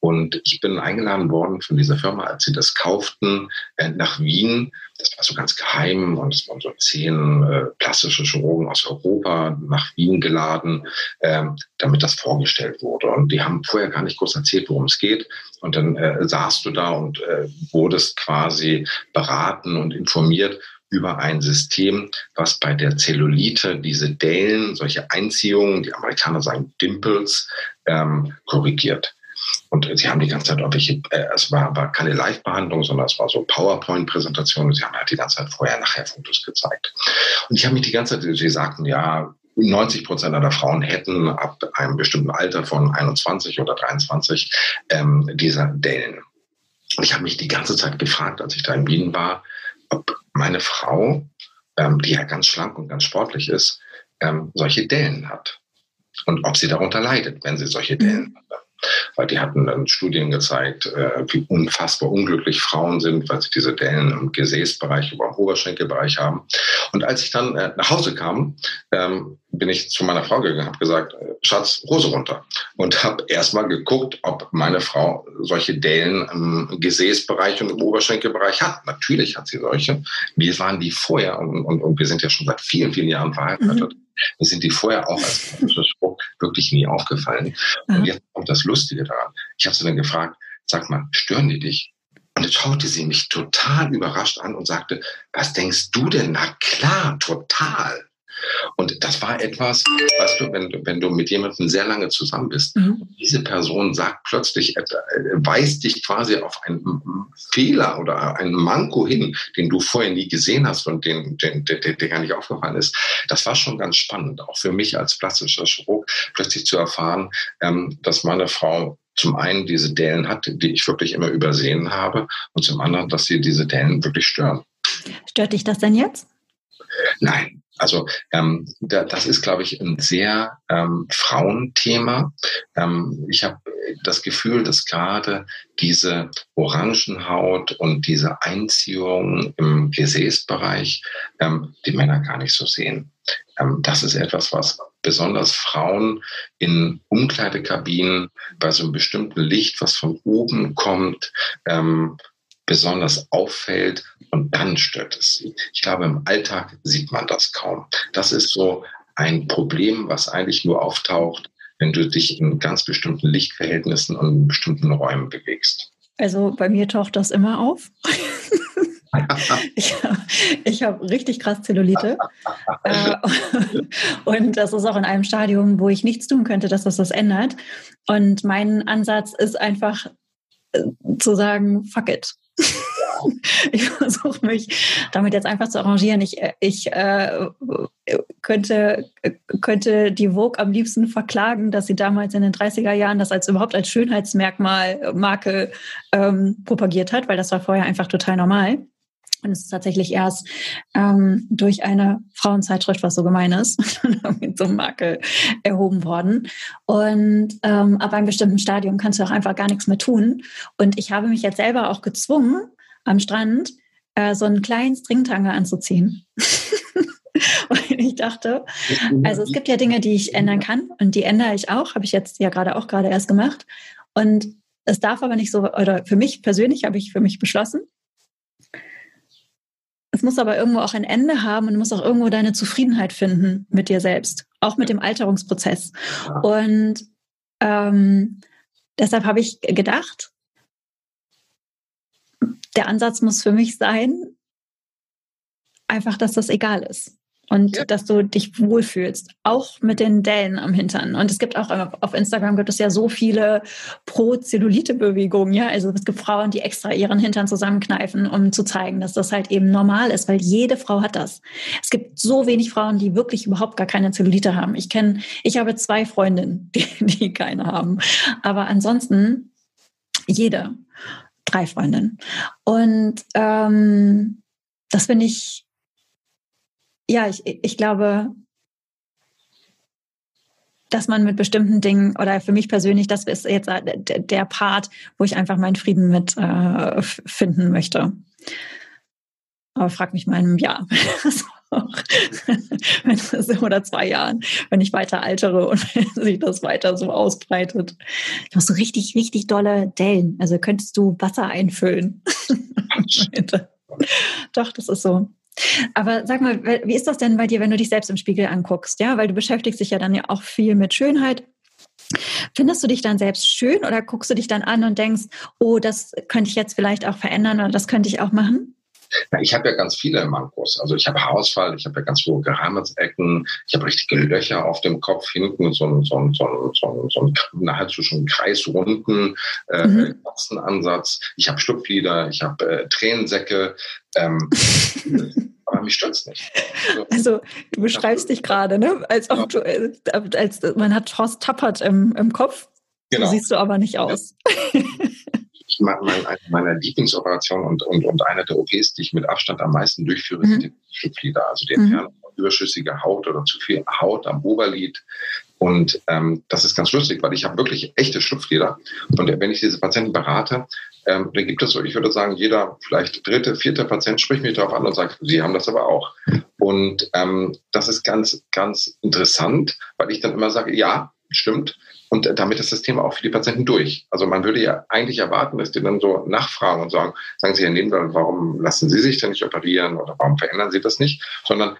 und ich bin eingeladen worden von dieser Firma, als sie das kauften, äh, nach Wien. Das war so ganz geheim und es waren so zehn äh, plastische Chirurgen aus Europa nach Wien geladen, ähm, damit das vorgestellt wurde. Und die haben vorher gar nicht groß erzählt, worum es geht. Und dann äh, du da und äh, wurdest quasi beraten und informiert über ein System, was bei der Zellulite diese Dellen, solche Einziehungen, die Amerikaner sagen Dimples, ähm, korrigiert. Und sie haben die ganze Zeit, ob ich, äh, es war, war keine Live-Behandlung, sondern es war so PowerPoint-Präsentation. Sie haben halt die ganze Zeit vorher, nachher Fotos gezeigt. Und ich habe mich die ganze Zeit, sie sagten, ja, 90 Prozent aller Frauen hätten ab einem bestimmten Alter von 21 oder 23 ähm, diese Dellen. Und ich habe mich die ganze Zeit gefragt, als ich da in Wien war, ob meine Frau, ähm, die ja ganz schlank und ganz sportlich ist, ähm, solche Dellen hat. Und ob sie darunter leidet, wenn sie solche Dellen mhm. hat weil die hatten dann Studien gezeigt, äh, wie unfassbar unglücklich Frauen sind, weil sie diese Dellen im Gesäßbereich, über dem Oberschenkelbereich haben. Und als ich dann äh, nach Hause kam, ähm, bin ich zu meiner Frau gegangen, habe gesagt, äh, Schatz, Hose runter. Und habe erstmal geguckt, ob meine Frau solche Dellen im Gesäßbereich und im Oberschenkelbereich hat. Natürlich hat sie solche. Wir waren die vorher und, und, und wir sind ja schon seit vielen, vielen Jahren verheiratet. Mhm. Mir sind die vorher auch als wirklich nie aufgefallen. Und jetzt kommt das Lustige daran. Ich habe sie dann gefragt, sag mal, stören die dich? Und jetzt schaute sie mich total überrascht an und sagte, was denkst du denn? Na klar, total. Und das war etwas, weißt du, wenn, wenn du mit jemandem sehr lange zusammen bist, mhm. diese Person sagt plötzlich, äh, weist dich quasi auf einen Fehler oder einen Manko hin, den du vorher nie gesehen hast und den, den, der, der gar nicht aufgefallen ist. Das war schon ganz spannend, auch für mich als plastischer Chirurg, plötzlich zu erfahren, ähm, dass meine Frau zum einen diese Dellen hat, die ich wirklich immer übersehen habe, und zum anderen, dass sie diese Dellen wirklich stören. Stört dich das denn jetzt? Nein, also ähm, da, das ist, glaube ich, ein sehr ähm, Frauenthema. Ähm, ich habe das Gefühl, dass gerade diese Orangenhaut und diese Einziehung im Gesäßbereich ähm, die Männer gar nicht so sehen. Ähm, das ist etwas, was besonders Frauen in Umkleidekabinen bei so einem bestimmten Licht, was von oben kommt, ähm, besonders auffällt und dann stört es sie. Ich glaube, im Alltag sieht man das kaum. Das ist so ein Problem, was eigentlich nur auftaucht, wenn du dich in ganz bestimmten Lichtverhältnissen und in bestimmten Räumen bewegst. Also bei mir taucht das immer auf. ich habe richtig krass Zellulite. Äh, und das ist auch in einem Stadium, wo ich nichts tun könnte, dass das das ändert. Und mein Ansatz ist einfach äh, zu sagen, fuck it. ich versuche mich damit jetzt einfach zu arrangieren. Ich, ich äh, könnte, könnte die Vogue am liebsten verklagen, dass sie damals in den 30er Jahren das als überhaupt als Schönheitsmerkmal, Marke ähm, propagiert hat, weil das war vorher einfach total normal. Und es ist tatsächlich erst ähm, durch eine Frauenzeitschrift, was so gemein ist, mit so einer Marke erhoben worden. Und ähm, ab einem bestimmten Stadium kannst du auch einfach gar nichts mehr tun. Und ich habe mich jetzt selber auch gezwungen, am Strand äh, so einen kleinen Stringtanger anzuziehen. und ich dachte, also es gibt ja Dinge, die ich ändern kann und die ändere ich auch, habe ich jetzt ja gerade auch gerade erst gemacht. Und es darf aber nicht so, oder für mich persönlich habe ich für mich beschlossen, es muss aber irgendwo auch ein Ende haben und du musst auch irgendwo deine Zufriedenheit finden mit dir selbst, auch mit dem Alterungsprozess. Und ähm, deshalb habe ich gedacht, der Ansatz muss für mich sein, einfach, dass das egal ist und ja. dass du dich wohlfühlst, auch mit den Dellen am Hintern. Und es gibt auch auf Instagram gibt es ja so viele Pro-Zellulite-Bewegungen, ja. Also es gibt Frauen, die extra ihren Hintern zusammenkneifen, um zu zeigen, dass das halt eben normal ist, weil jede Frau hat das. Es gibt so wenig Frauen, die wirklich überhaupt gar keine Zellulite haben. Ich kenne, ich habe zwei Freundinnen, die, die keine haben. Aber ansonsten jede. drei Freundinnen. Und ähm, das finde ich, ja, ich, ich glaube, dass man mit bestimmten Dingen oder für mich persönlich, das ist jetzt der Part, wo ich einfach meinen Frieden mit äh, finden möchte. Aber frag mich mal in einem Jahr. oder zwei Jahren, wenn ich weiter altere und wenn sich das weiter so ausbreitet. Du hast so richtig, richtig dolle Dellen. Also könntest du Wasser einfüllen. Doch, das ist so. Aber sag mal, wie ist das denn bei dir, wenn du dich selbst im Spiegel anguckst? Ja, weil du beschäftigst dich ja dann ja auch viel mit Schönheit. Findest du dich dann selbst schön oder guckst du dich dann an und denkst, oh, das könnte ich jetzt vielleicht auch verändern oder das könnte ich auch machen? Ja, ich habe ja ganz viele Mankos. Also ich habe Haarausfall, ich habe ja ganz hohe Geheimratsecken, ich habe richtige Löcher auf dem Kopf, hinten so, so, so, so, so nahezu schon kreisrunden äh, mhm. Katzenansatz. Ich habe Schlupflider, ich habe äh, Tränensäcke. Ähm, aber mich stört's nicht. Also, also du beschreibst dich gerade, ne? Als ob du, äh, als man hat Horst Tappert im, im Kopf. Genau. So siehst du aber nicht aus. Ja. mein, eine meiner Lieblingsoperationen und, und, und eine der OPs, die ich mit Abstand am meisten durchführe, mhm. sind die Schlupflider, also die mhm. Entfernung von überschüssiger Haut oder zu viel Haut am Oberlid. Und ähm, das ist ganz lustig, weil ich habe wirklich echte Schlupflider. Und wenn ich diese Patienten berate, ähm, dann gibt es so, ich würde sagen, jeder vielleicht dritte, vierte Patient spricht mich darauf an und sagt, Sie haben das aber auch. Und ähm, das ist ganz, ganz interessant, weil ich dann immer sage, ja, stimmt. Und damit ist das Thema auch für die Patienten durch. Also man würde ja eigentlich erwarten, dass die dann so nachfragen und sagen, sagen Sie, Herr Nebenwald, warum lassen Sie sich denn nicht operieren oder warum verändern Sie das nicht? Sondern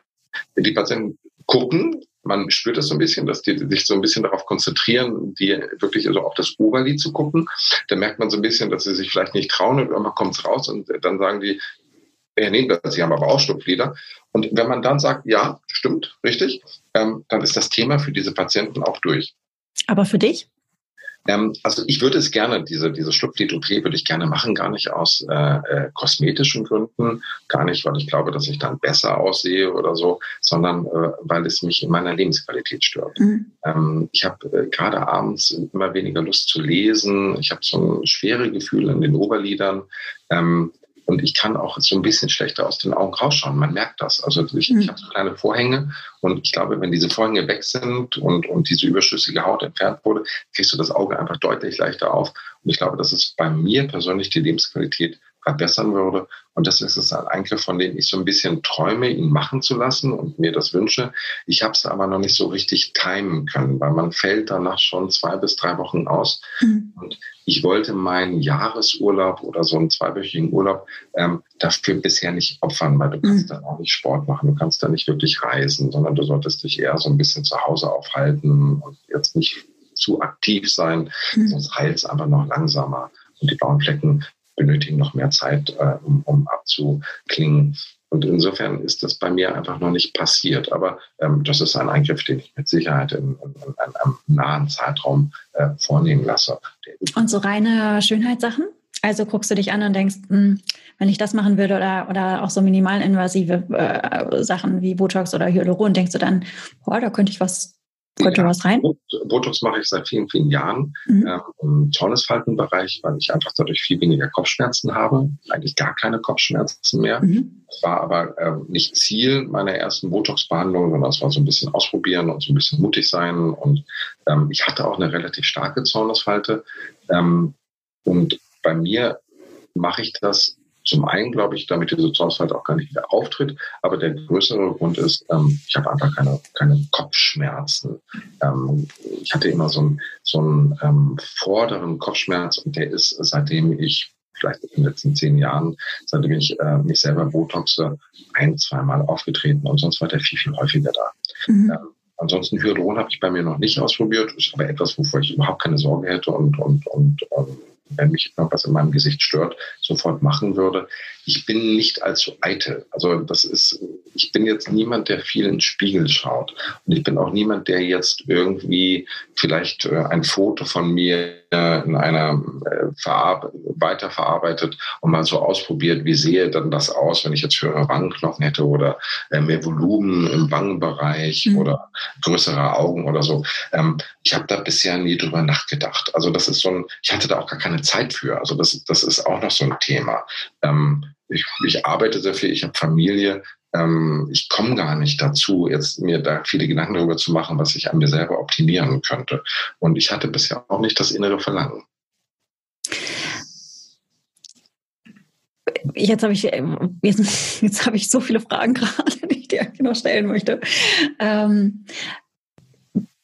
die Patienten gucken, man spürt das so ein bisschen, dass die sich so ein bisschen darauf konzentrieren, die wirklich also auf das Oberlied zu gucken. Da merkt man so ein bisschen, dass sie sich vielleicht nicht trauen und irgendwann kommt es raus und dann sagen die, Herr Nebenwald, Sie haben aber auch Schlupflider. Und wenn man dann sagt, ja, stimmt, richtig, ähm, dann ist das Thema für diese Patienten auch durch. Aber für dich? Ähm, also ich würde es gerne, diese, diese Schlupflied-OP würde ich gerne machen, gar nicht aus äh, äh, kosmetischen Gründen, gar nicht, weil ich glaube, dass ich dann besser aussehe oder so, sondern äh, weil es mich in meiner Lebensqualität stört. Mhm. Ähm, ich habe äh, gerade abends immer weniger Lust zu lesen, ich habe so ein schwere Gefühl in den Oberlidern. Ähm, und ich kann auch so ein bisschen schlechter aus den Augen rausschauen. Man merkt das. Also ich, mhm. ich habe so kleine Vorhänge und ich glaube, wenn diese Vorhänge weg sind und, und diese überschüssige Haut entfernt wurde, kriegst du das Auge einfach deutlich leichter auf. Und ich glaube, das ist bei mir persönlich die Lebensqualität verbessern würde. Und das ist es ein Eingriff, von dem ich so ein bisschen träume, ihn machen zu lassen und mir das wünsche. Ich habe es aber noch nicht so richtig timen können, weil man fällt danach schon zwei bis drei Wochen aus. Mhm. Und ich wollte meinen Jahresurlaub oder so einen zweiwöchigen Urlaub ähm, dafür bisher nicht opfern, weil du kannst mhm. dann auch nicht Sport machen, du kannst da nicht wirklich reisen, sondern du solltest dich eher so ein bisschen zu Hause aufhalten und jetzt nicht zu aktiv sein, mhm. sonst heilt es aber noch langsamer. Und die blauen Flecken benötigen noch mehr Zeit, äh, um, um abzuklingen. Und insofern ist das bei mir einfach noch nicht passiert. Aber ähm, das ist ein Eingriff, den ich mit Sicherheit in, in, in einem nahen Zeitraum äh, vornehmen lasse. Und so reine Schönheitssachen? Also guckst du dich an und denkst, mh, hm, wenn ich das machen würde oder, oder auch so minimalinvasive äh, Sachen wie Botox oder Hyaluron, denkst du dann, boah, da könnte ich was Kommt ja, was rein? Botox mache ich seit vielen, vielen Jahren mhm. ähm, im Zornesfaltenbereich, weil ich einfach dadurch viel weniger Kopfschmerzen habe. Eigentlich gar keine Kopfschmerzen mehr. Mhm. Das war aber ähm, nicht Ziel meiner ersten Botox-Behandlung, sondern es war so ein bisschen ausprobieren und so ein bisschen mutig sein. Und ähm, ich hatte auch eine relativ starke Zornesfalte. Ähm, und bei mir mache ich das zum einen glaube ich, damit diese Zornsfalt auch gar nicht wieder auftritt, aber der größere Grund ist, ähm, ich habe einfach keine, keine Kopfschmerzen. Ähm, ich hatte immer so einen, so einen ähm, vorderen Kopfschmerz und der ist, seitdem ich vielleicht in den letzten zehn Jahren, seitdem ich äh, mich selber botoxe, ein, zweimal aufgetreten und sonst war der viel, viel häufiger da. Mhm. Ähm, ansonsten Hyaluron habe ich bei mir noch nicht ausprobiert, ist aber etwas, wovor ich überhaupt keine Sorge hätte und, und, und, und wenn mich irgendwas in meinem Gesicht stört, sofort machen würde. Ich bin nicht allzu eitel. Also das ist, ich bin jetzt niemand, der viel in den Spiegel schaut. Und ich bin auch niemand, der jetzt irgendwie vielleicht äh, ein Foto von mir in einer äh, Verarbe weiterverarbeitet und mal so ausprobiert, wie sehe dann das aus, wenn ich jetzt höhere Wangenknochen hätte oder äh, mehr Volumen im Wangenbereich mhm. oder größere Augen oder so. Ähm, ich habe da bisher nie drüber nachgedacht. Also das ist so ein, ich hatte da auch gar keine keine Zeit für. Also das, das ist auch noch so ein Thema. Ähm, ich, ich arbeite sehr viel, ich habe Familie. Ähm, ich komme gar nicht dazu, jetzt mir da viele Gedanken darüber zu machen, was ich an mir selber optimieren könnte. Und ich hatte bisher auch nicht das innere Verlangen. Jetzt habe ich, jetzt, jetzt habe ich so viele Fragen gerade, die ich dir genau stellen möchte. Ähm,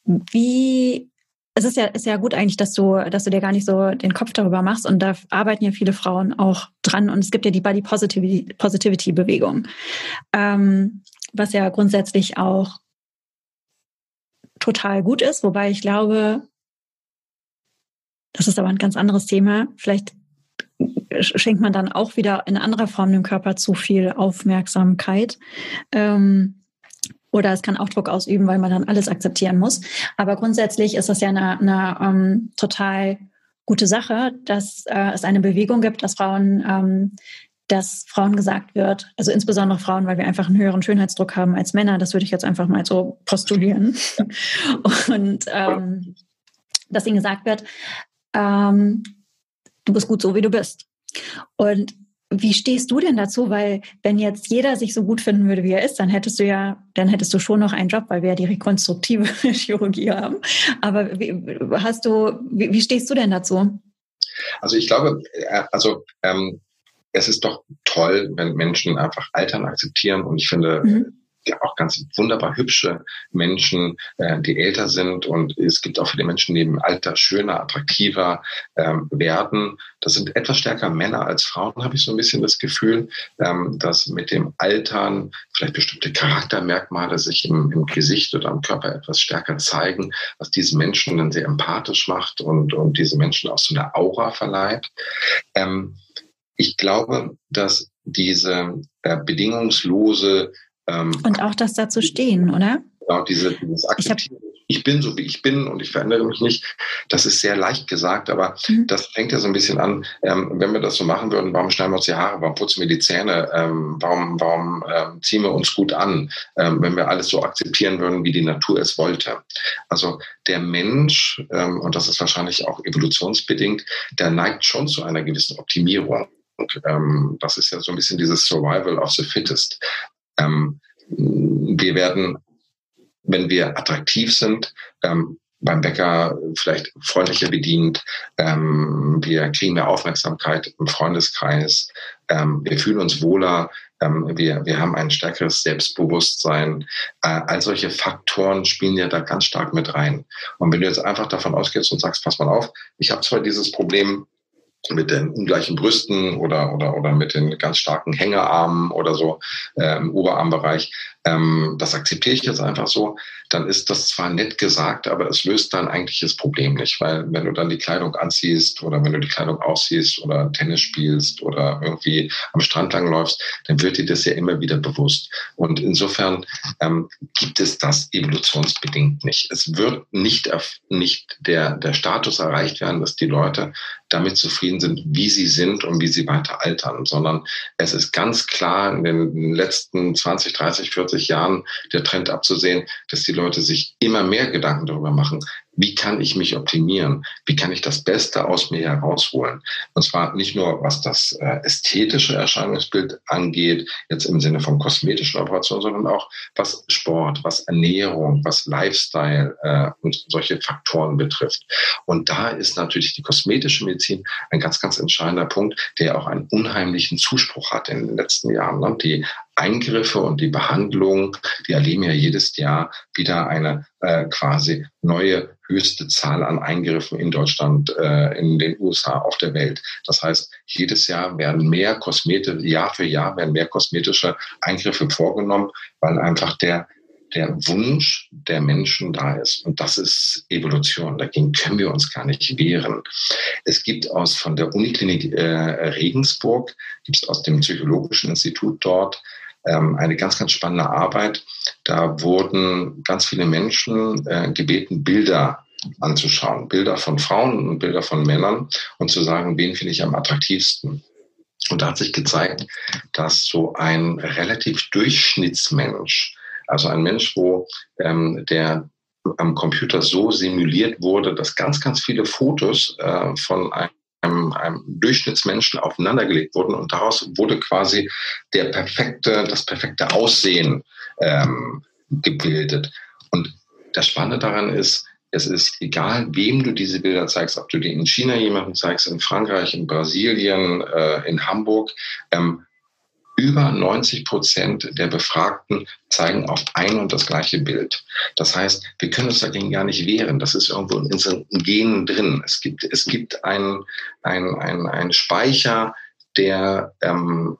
wie es ist ja, ist ja gut eigentlich, dass du, dass du dir gar nicht so den Kopf darüber machst. Und da arbeiten ja viele Frauen auch dran. Und es gibt ja die Body Positivity, Positivity Bewegung, ähm, was ja grundsätzlich auch total gut ist. Wobei ich glaube, das ist aber ein ganz anderes Thema. Vielleicht schenkt man dann auch wieder in anderer Form dem Körper zu viel Aufmerksamkeit. Ähm, oder es kann auch Druck ausüben, weil man dann alles akzeptieren muss. Aber grundsätzlich ist das ja eine, eine ähm, total gute Sache, dass äh, es eine Bewegung gibt, dass Frauen, ähm, dass Frauen gesagt wird, also insbesondere Frauen, weil wir einfach einen höheren Schönheitsdruck haben als Männer, das würde ich jetzt einfach mal so postulieren. Und ähm, dass ihnen gesagt wird, ähm, du bist gut so, wie du bist. Und wie stehst du denn dazu? Weil wenn jetzt jeder sich so gut finden würde, wie er ist, dann hättest du ja, dann hättest du schon noch einen Job, weil wir ja die rekonstruktive Chirurgie haben. Aber wie, hast du, wie, wie stehst du denn dazu? Also ich glaube, äh, also ähm, es ist doch toll, wenn Menschen einfach Altern akzeptieren und ich finde, mhm ja auch ganz wunderbar hübsche Menschen, äh, die älter sind und es gibt auch viele Menschen, die im Alter schöner, attraktiver ähm, werden. Das sind etwas stärker Männer als Frauen, habe ich so ein bisschen das Gefühl, ähm, dass mit dem Altern vielleicht bestimmte Charaktermerkmale sich im, im Gesicht oder am Körper etwas stärker zeigen, was diese Menschen dann sehr empathisch macht und, und diese Menschen auch so eine Aura verleiht. Ähm, ich glaube, dass diese äh, bedingungslose ähm, und auch das dazu stehen, oder? Genau, diese, dieses Akzeptieren. Ich, ich, bin so, wie ich bin und ich verändere mich nicht. Das ist sehr leicht gesagt, aber mhm. das fängt ja so ein bisschen an, ähm, wenn wir das so machen würden, warum schneiden wir uns die Haare, warum putzen wir die Zähne, ähm, warum, warum ähm, ziehen wir uns gut an, ähm, wenn wir alles so akzeptieren würden, wie die Natur es wollte. Also der Mensch, ähm, und das ist wahrscheinlich auch evolutionsbedingt, der neigt schon zu einer gewissen Optimierung. Und, ähm, das ist ja so ein bisschen dieses Survival of the Fittest. Ähm, wir werden, wenn wir attraktiv sind, ähm, beim Bäcker vielleicht freundlicher bedient, ähm, wir kriegen mehr Aufmerksamkeit im Freundeskreis, ähm, wir fühlen uns wohler, ähm, wir, wir haben ein stärkeres Selbstbewusstsein. Äh, all solche Faktoren spielen ja da ganz stark mit rein. Und wenn du jetzt einfach davon ausgehst und sagst, pass mal auf, ich habe zwar dieses Problem mit den ungleichen Brüsten oder, oder, oder mit den ganz starken Hängerarmen oder so äh, im Oberarmbereich. Ähm, das akzeptiere ich jetzt einfach so. Dann ist das zwar nett gesagt, aber es löst dein eigentliches Problem nicht, weil wenn du dann die Kleidung anziehst oder wenn du die Kleidung ausziehst oder Tennis spielst oder irgendwie am Strand langläufst, dann wird dir das ja immer wieder bewusst. Und insofern ähm, gibt es das evolutionsbedingt nicht. Es wird nicht, nicht der, der Status erreicht werden, dass die Leute damit zufrieden sind, wie sie sind und wie sie weiter altern, sondern es ist ganz klar in den letzten 20, 30, 40 Jahren der Trend abzusehen, dass die Leute sich immer mehr Gedanken darüber machen, wie kann ich mich optimieren? Wie kann ich das Beste aus mir herausholen? Und zwar nicht nur, was das äh, ästhetische Erscheinungsbild angeht, jetzt im Sinne von kosmetischen Operationen, sondern auch was Sport, was Ernährung, was Lifestyle äh, und solche Faktoren betrifft. Und da ist natürlich die kosmetische Medizin ein ganz, ganz entscheidender Punkt, der auch einen unheimlichen Zuspruch hat in den letzten Jahren. Ne? Die Eingriffe und die Behandlung, die erleben ja jedes Jahr wieder eine äh, quasi neue höchste Zahl an Eingriffen in Deutschland, äh, in den USA, auf der Welt. Das heißt, jedes Jahr werden mehr Kosmetik, Jahr für Jahr werden mehr kosmetische Eingriffe vorgenommen, weil einfach der der Wunsch der Menschen da ist. Und das ist Evolution. Dagegen können wir uns gar nicht wehren. Es gibt aus von der Uniklinik äh, Regensburg, gibt es aus dem Psychologischen Institut dort ähm, eine ganz, ganz spannende Arbeit. Da wurden ganz viele Menschen äh, gebeten, Bilder anzuschauen. Bilder von Frauen und Bilder von Männern und zu sagen, wen finde ich am attraktivsten. Und da hat sich gezeigt, dass so ein relativ Durchschnittsmensch, also ein Mensch, wo ähm, der am Computer so simuliert wurde, dass ganz, ganz viele Fotos äh, von einem einem, Durchschnittsmenschen aufeinandergelegt wurden und daraus wurde quasi der perfekte, das perfekte Aussehen ähm, gebildet. Und das Spannende daran ist, es ist egal, wem du diese Bilder zeigst, ob du die in China jemanden zeigst, in Frankreich, in Brasilien, äh, in Hamburg. Ähm, über 90 Prozent der Befragten zeigen auf ein und das gleiche Bild. Das heißt, wir können uns dagegen gar nicht wehren. Das ist irgendwo in unseren Genen drin. Es gibt, es gibt einen, einen, einen Speicher, der ähm,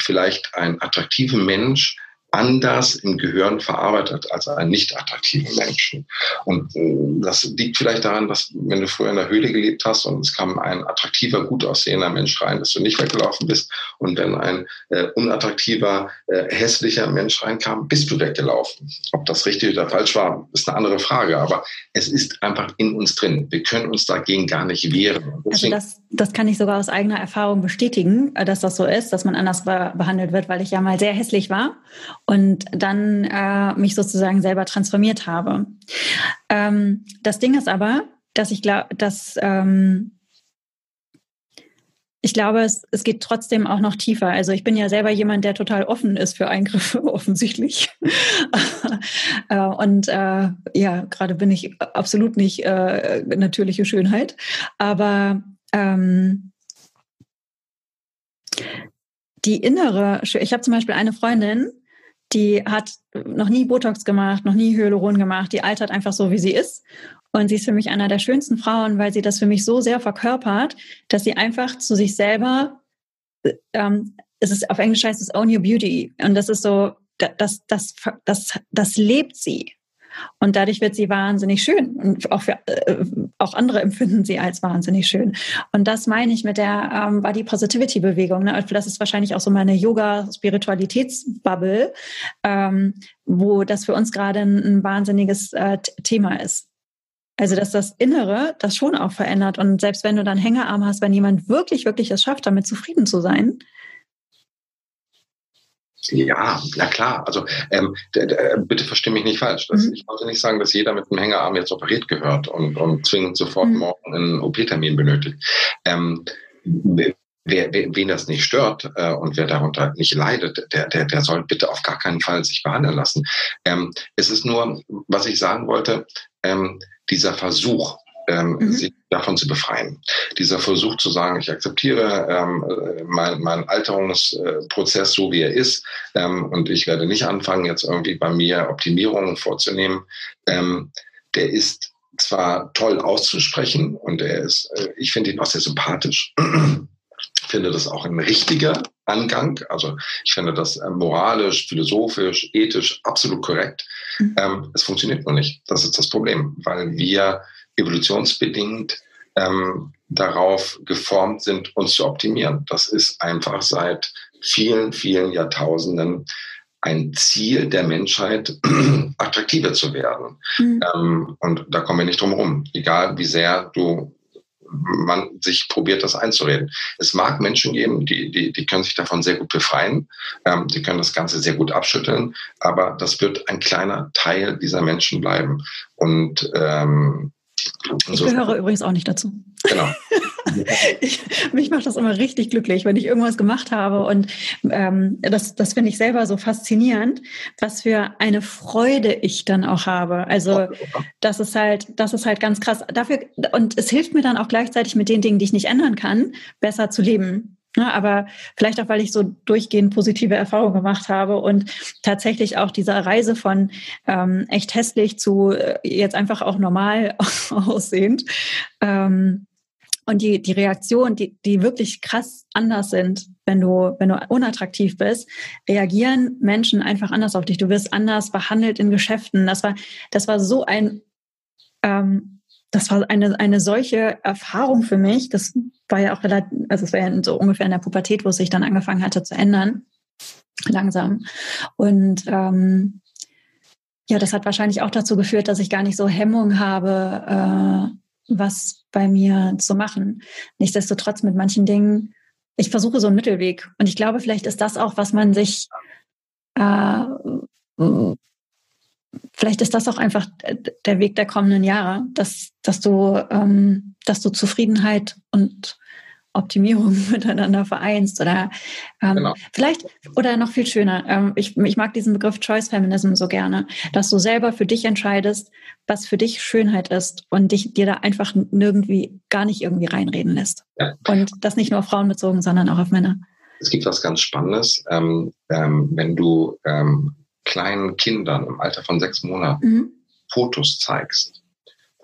vielleicht einen attraktiven Mensch anders im Gehirn verarbeitet als einen nicht attraktiven Menschen. Und äh, das liegt vielleicht daran, dass wenn du früher in der Höhle gelebt hast und es kam ein attraktiver, gut aussehender Mensch rein, dass du nicht weggelaufen bist. Und wenn ein äh, unattraktiver, äh, hässlicher Mensch reinkam, bist du weggelaufen. Ob das richtig oder falsch war, ist eine andere Frage. Aber es ist einfach in uns drin. Wir können uns dagegen gar nicht wehren. Also das, das kann ich sogar aus eigener Erfahrung bestätigen, äh, dass das so ist, dass man anders behandelt wird, weil ich ja mal sehr hässlich war und dann äh, mich sozusagen selber transformiert habe. Ähm, das Ding ist aber, dass ich glaube, dass ähm, ich glaube, es, es geht trotzdem auch noch tiefer. Also ich bin ja selber jemand, der total offen ist für Eingriffe, offensichtlich. Äh, und äh, ja, gerade bin ich absolut nicht äh, natürliche Schönheit. Aber ähm, die innere, ich habe zum Beispiel eine Freundin, die hat noch nie Botox gemacht, noch nie Hyaluron gemacht, die altert einfach so, wie sie ist. Und sie ist für mich einer der schönsten Frauen, weil sie das für mich so sehr verkörpert, dass sie einfach zu sich selber, ähm, es ist auf Englisch heißt es Own Your Beauty. Und das ist so, das, das, das, das lebt sie. Und dadurch wird sie wahnsinnig schön. Und auch, für, äh, auch andere empfinden sie als wahnsinnig schön. Und das meine ich mit der ähm, Body Positivity Bewegung. Ne? Das ist wahrscheinlich auch so meine Yoga-Spiritualitätsbubble, ähm, wo das für uns gerade ein, ein wahnsinniges äh, Thema ist. Also, dass das Innere das schon auch verändert. Und selbst wenn du dann Hängearm hast, wenn jemand wirklich, wirklich es schafft, damit zufrieden zu sein, ja, na klar. Also ähm, bitte versteh mich nicht falsch. Das, mhm. Ich wollte nicht sagen, dass jeder mit einem Hängerarm jetzt operiert gehört und, und zwingend sofort mhm. morgen einen OP-Termin benötigt. Ähm, wer, wer, wen das nicht stört äh, und wer darunter nicht leidet, der, der, der soll bitte auf gar keinen Fall sich behandeln lassen. Ähm, es ist nur, was ich sagen wollte, ähm, dieser Versuch, ähm, mhm. sich davon zu befreien. Dieser Versuch zu sagen, ich akzeptiere ähm, meinen mein Alterungsprozess so, wie er ist ähm, und ich werde nicht anfangen, jetzt irgendwie bei mir Optimierungen vorzunehmen, ähm, der ist zwar toll auszusprechen und er ist, äh, ich finde ihn auch sehr sympathisch. finde das auch ein richtiger Angang. Also ich finde das äh, moralisch, philosophisch, ethisch absolut korrekt. Mhm. Ähm, es funktioniert nur nicht. Das ist das Problem, weil wir evolutionsbedingt ähm, darauf geformt sind, uns zu optimieren. Das ist einfach seit vielen, vielen Jahrtausenden ein Ziel der Menschheit, attraktiver zu werden. Mhm. Ähm, und da kommen wir nicht drum herum. Egal wie sehr du man sich probiert, das einzureden. Es mag Menschen geben, die, die, die können sich davon sehr gut befreien, ähm, die können das Ganze sehr gut abschütteln, aber das wird ein kleiner Teil dieser Menschen bleiben. Und ähm, ich gehöre übrigens auch nicht dazu. Genau. ich, mich macht das immer richtig glücklich, wenn ich irgendwas gemacht habe. Und ähm, das, das finde ich selber so faszinierend, was für eine Freude ich dann auch habe. Also das ist halt, das ist halt ganz krass. Dafür, und es hilft mir dann auch gleichzeitig mit den Dingen, die ich nicht ändern kann, besser zu leben. Ja, aber vielleicht auch, weil ich so durchgehend positive Erfahrungen gemacht habe und tatsächlich auch dieser Reise von ähm, echt hässlich zu äh, jetzt einfach auch normal aussehend. Ähm, und die, die Reaktionen, die, die wirklich krass anders sind, wenn du, wenn du unattraktiv bist, reagieren Menschen einfach anders auf dich. Du wirst anders behandelt in Geschäften. Das war, das war so ein ähm, das war eine, eine solche Erfahrung für mich. Das war ja auch relativ, also es war ja so ungefähr in der Pubertät, wo es sich dann angefangen hatte zu ändern. Langsam. Und ähm, ja, das hat wahrscheinlich auch dazu geführt, dass ich gar nicht so Hemmung habe, äh, was bei mir zu machen. Nichtsdestotrotz mit manchen Dingen, ich versuche so einen Mittelweg. Und ich glaube, vielleicht ist das auch, was man sich äh, vielleicht ist das auch einfach der Weg der kommenden Jahre, dass, dass du, ähm, dass du Zufriedenheit und Optimierung miteinander vereinst oder ähm, genau. vielleicht oder noch viel schöner. Ähm, ich, ich mag diesen Begriff Choice Feminism so gerne, dass du selber für dich entscheidest, was für dich Schönheit ist und dich dir da einfach nirgendwie gar nicht irgendwie reinreden lässt. Ja. Und das nicht nur auf Frauen bezogen, sondern auch auf Männer. Es gibt was ganz Spannendes, ähm, ähm, wenn du ähm, kleinen Kindern im Alter von sechs Monaten mhm. Fotos zeigst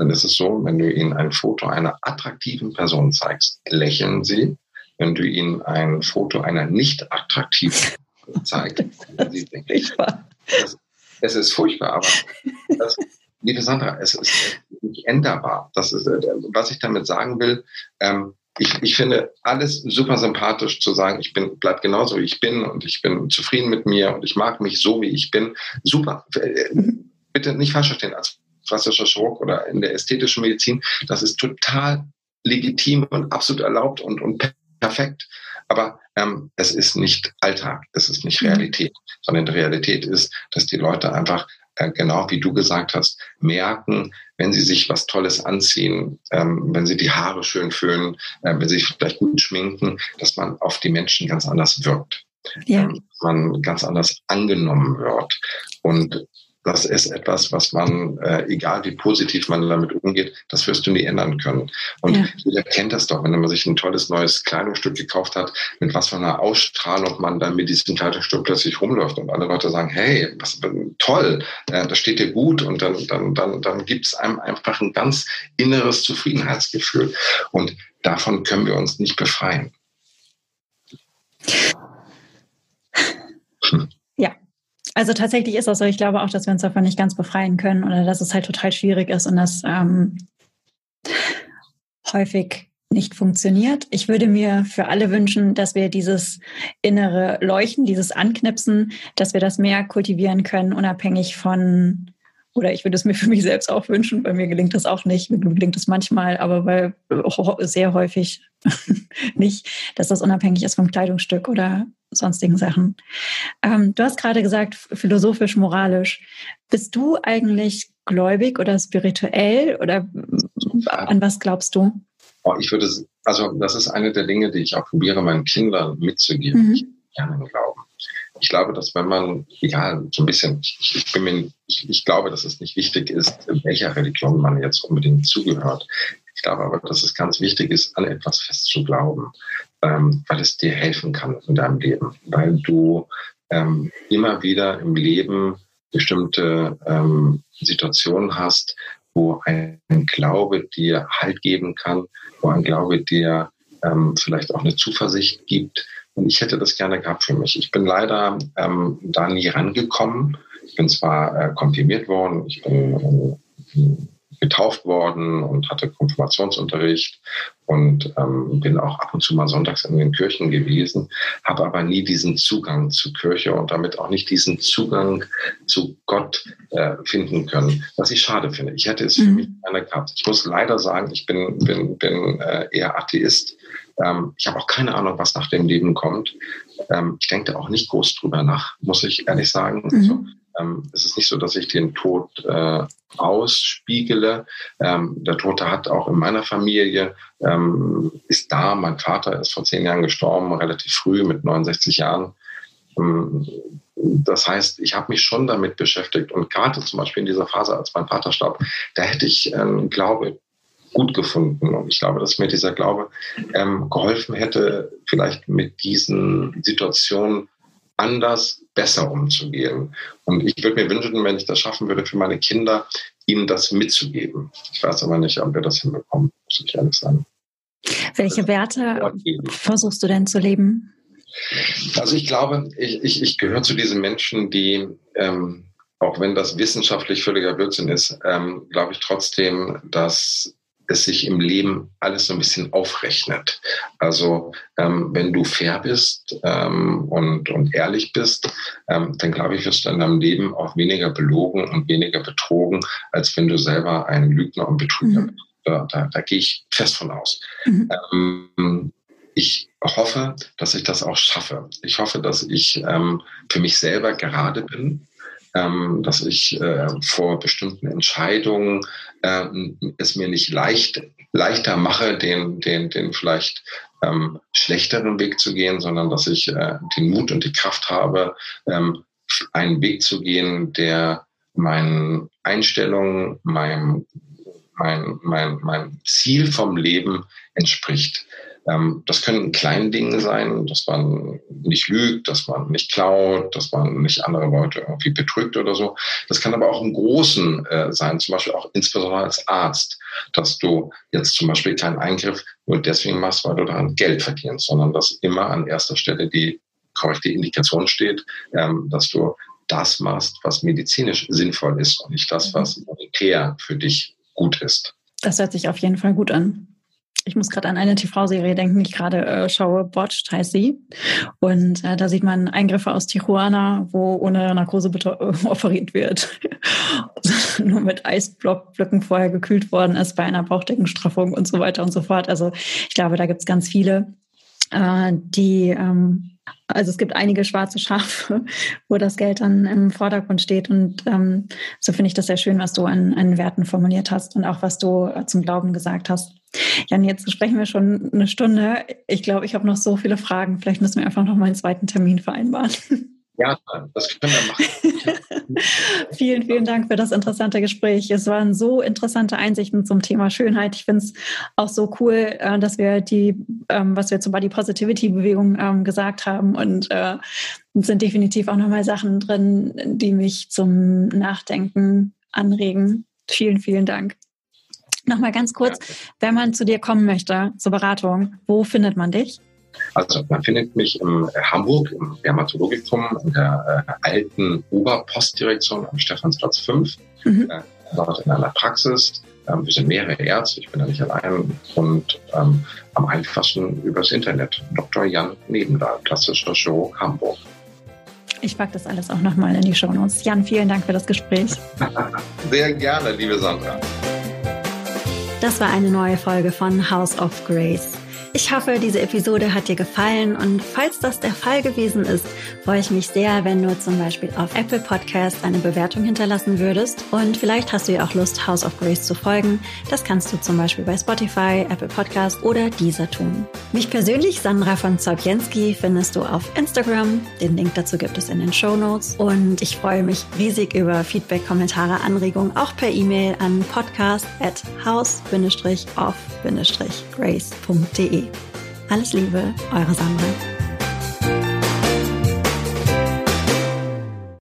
dann ist es so, wenn du ihnen ein Foto einer attraktiven Person zeigst, lächeln sie. Wenn du ihnen ein Foto einer nicht attraktiven zeigst, sie denken, es ist furchtbar, aber das, liebe Sandra, es ist nicht änderbar. Das ist, was ich damit sagen will, ähm, ich, ich finde alles super sympathisch zu sagen, ich bin, bleib genauso wie ich bin und ich bin zufrieden mit mir und ich mag mich so, wie ich bin. Super. Äh, bitte nicht falsch verstehen als plastischer Chirurg oder in der ästhetischen Medizin. Das ist total legitim und absolut erlaubt und, und perfekt. Aber ähm, es ist nicht Alltag, es ist nicht mhm. Realität, sondern die Realität ist, dass die Leute einfach äh, genau wie du gesagt hast, merken, wenn sie sich was Tolles anziehen, ähm, wenn sie die Haare schön föhnen, äh, wenn sie sich vielleicht gut schminken, dass man auf die Menschen ganz anders wirkt. Ja. Ähm, man ganz anders angenommen wird. Und das ist etwas, was man, äh, egal wie positiv man damit umgeht, das wirst du nie ändern können. Und ja. jeder kennt das doch, wenn man sich ein tolles neues Kleidungsstück gekauft hat, mit was für einer Ausstrahlung man dann mit diesem Kleidungsstück plötzlich rumläuft und alle Leute sagen, hey, was toll, äh, das steht dir gut und dann, dann, dann, dann gibt es einem einfach ein ganz inneres Zufriedenheitsgefühl. Und davon können wir uns nicht befreien. Hm. Also tatsächlich ist das so. Ich glaube auch, dass wir uns davon nicht ganz befreien können oder dass es halt total schwierig ist und dass ähm, häufig nicht funktioniert. Ich würde mir für alle wünschen, dass wir dieses innere Leuchten, dieses Anknipsen, dass wir das mehr kultivieren können, unabhängig von oder ich würde es mir für mich selbst auch wünschen, bei mir gelingt das auch nicht. Mir gelingt es manchmal, aber bei sehr häufig nicht, dass das unabhängig ist vom Kleidungsstück oder sonstigen Sachen. Ähm, du hast gerade gesagt, philosophisch, moralisch. Bist du eigentlich gläubig oder spirituell oder an was glaubst du? Oh, ich würde, also das ist eine der Dinge, die ich auch probiere, meinen Kindern mitzugeben. Mhm. Ich gerne glauben ich glaube, dass wenn man, egal, so ein bisschen, ich, ich, bin mir, ich, ich glaube, dass es nicht wichtig ist, welcher Religion man jetzt unbedingt zugehört. Ich glaube aber, dass es ganz wichtig ist, an etwas fest zu glauben, ähm, weil es dir helfen kann in deinem Leben, weil du ähm, immer wieder im Leben bestimmte ähm, Situationen hast, wo ein Glaube dir Halt geben kann, wo ein Glaube dir ähm, vielleicht auch eine Zuversicht gibt, und ich hätte das gerne gehabt für mich. Ich bin leider ähm, da nie rangekommen. Ich bin zwar äh, konfirmiert worden, ich bin äh, getauft worden und hatte Konfirmationsunterricht und ähm, bin auch ab und zu mal sonntags in den Kirchen gewesen, habe aber nie diesen Zugang zur Kirche und damit auch nicht diesen Zugang zu Gott äh, finden können, was ich schade finde. Ich hätte es für mhm. mich gerne gehabt. Ich muss leider sagen, ich bin, bin, bin äh, eher Atheist. Ähm, ich habe auch keine Ahnung, was nach dem Leben kommt. Ähm, ich denke auch nicht groß drüber nach, muss ich ehrlich sagen. Mhm. Also, es ist nicht so, dass ich den Tod äh, ausspiegele. Ähm, der Tote hat auch in meiner Familie, ähm, ist da. Mein Vater ist vor zehn Jahren gestorben, relativ früh mit 69 Jahren. Ähm, das heißt, ich habe mich schon damit beschäftigt und gerade zum Beispiel in dieser Phase, als mein Vater starb, da hätte ich ähm, Glaube gut gefunden. Und ich glaube, dass mir dieser Glaube ähm, geholfen hätte, vielleicht mit diesen Situationen anders, besser umzugehen. Und ich würde mir wünschen, wenn ich das schaffen würde, für meine Kinder, ihnen das mitzugeben. Ich weiß aber nicht, ob wir das hinbekommen, muss ich ehrlich sagen. Welche Werte versuchst du denn zu leben? Also ich glaube, ich, ich, ich gehöre zu diesen Menschen, die ähm, auch wenn das wissenschaftlich völliger Blödsinn ist, ähm, glaube ich trotzdem, dass es sich im Leben alles so ein bisschen aufrechnet. Also ähm, wenn du fair bist ähm, und, und ehrlich bist, ähm, dann glaube ich, wirst du in deinem Leben auch weniger belogen und weniger betrogen, als wenn du selber ein Lügner und Betrüger mhm. bist. Da, da, da gehe ich fest von aus. Mhm. Ähm, ich hoffe, dass ich das auch schaffe. Ich hoffe, dass ich ähm, für mich selber gerade bin, ähm, dass ich äh, vor bestimmten Entscheidungen äh, es mir nicht leicht leichter mache, den, den, den vielleicht ähm, schlechteren Weg zu gehen, sondern dass ich äh, den Mut und die Kraft habe, ähm, einen Weg zu gehen, der meinen Einstellungen, meinem, mein, mein, mein Ziel vom Leben entspricht. Ähm, das können kleine Dinge sein, dass man nicht lügt, dass man nicht klaut, dass man nicht andere Leute irgendwie betrügt oder so. Das kann aber auch im Großen äh, sein, zum Beispiel auch insbesondere als Arzt, dass du jetzt zum Beispiel keinen Eingriff nur deswegen machst, weil du daran Geld verdienst, sondern dass immer an erster Stelle die korrekte Indikation steht, ähm, dass du das machst, was medizinisch sinnvoll ist und nicht das, was monetär für dich gut ist. Das hört sich auf jeden Fall gut an. Ich muss gerade an eine TV-Serie denken, ich gerade äh, schaue. Botched heißt sie. Und äh, da sieht man Eingriffe aus Tijuana, wo ohne Narkose äh, operiert wird. Nur mit Eisblöcken vorher gekühlt worden ist bei einer Bauchdeckenstraffung und so weiter und so fort. Also ich glaube, da gibt es ganz viele, äh, die ähm, also es gibt einige schwarze Schafe, wo das Geld dann im Vordergrund steht. Und ähm, so finde ich das sehr schön, was du an, an Werten formuliert hast und auch was du äh, zum Glauben gesagt hast. Jan, jetzt sprechen wir schon eine Stunde. Ich glaube, ich habe noch so viele Fragen. Vielleicht müssen wir einfach noch mal einen zweiten Termin vereinbaren. Ja, das können wir machen. vielen, vielen Dank für das interessante Gespräch. Es waren so interessante Einsichten zum Thema Schönheit. Ich finde es auch so cool, äh, dass wir die, ähm, was wir zur Body Positivity Bewegung ähm, gesagt haben und äh, sind definitiv auch nochmal Sachen drin, die mich zum Nachdenken anregen. Vielen, vielen Dank. Nochmal ganz kurz, wenn man zu dir kommen möchte zur Beratung, wo findet man dich? Also man findet mich in äh, Hamburg im Dermatologikum in der äh, alten Oberpostdirektion am Stephansplatz 5. Mhm. Äh, dort in einer Praxis. Ähm, wir sind mehrere Ärzte, ich bin da nicht allein und ähm, am einfachsten übers Internet. Dr. Jan Nebendahl, klassischer Chirurg Hamburg. Ich packe das alles auch nochmal in die Show Notes. Jan, vielen Dank für das Gespräch. Sehr gerne, liebe Sandra. Das war eine neue Folge von House of Grace. Ich hoffe, diese Episode hat dir gefallen und falls das der Fall gewesen ist, freue ich mich sehr, wenn du zum Beispiel auf Apple Podcast eine Bewertung hinterlassen würdest und vielleicht hast du ja auch Lust, House of Grace zu folgen. Das kannst du zum Beispiel bei Spotify, Apple Podcast oder dieser tun. Mich persönlich, Sandra von Zaubjenski, findest du auf Instagram. Den Link dazu gibt es in den Show Notes und ich freue mich riesig über Feedback, Kommentare, Anregungen, auch per E-Mail an podcast at house-of-grace.de. Alles Liebe, eure Sandra.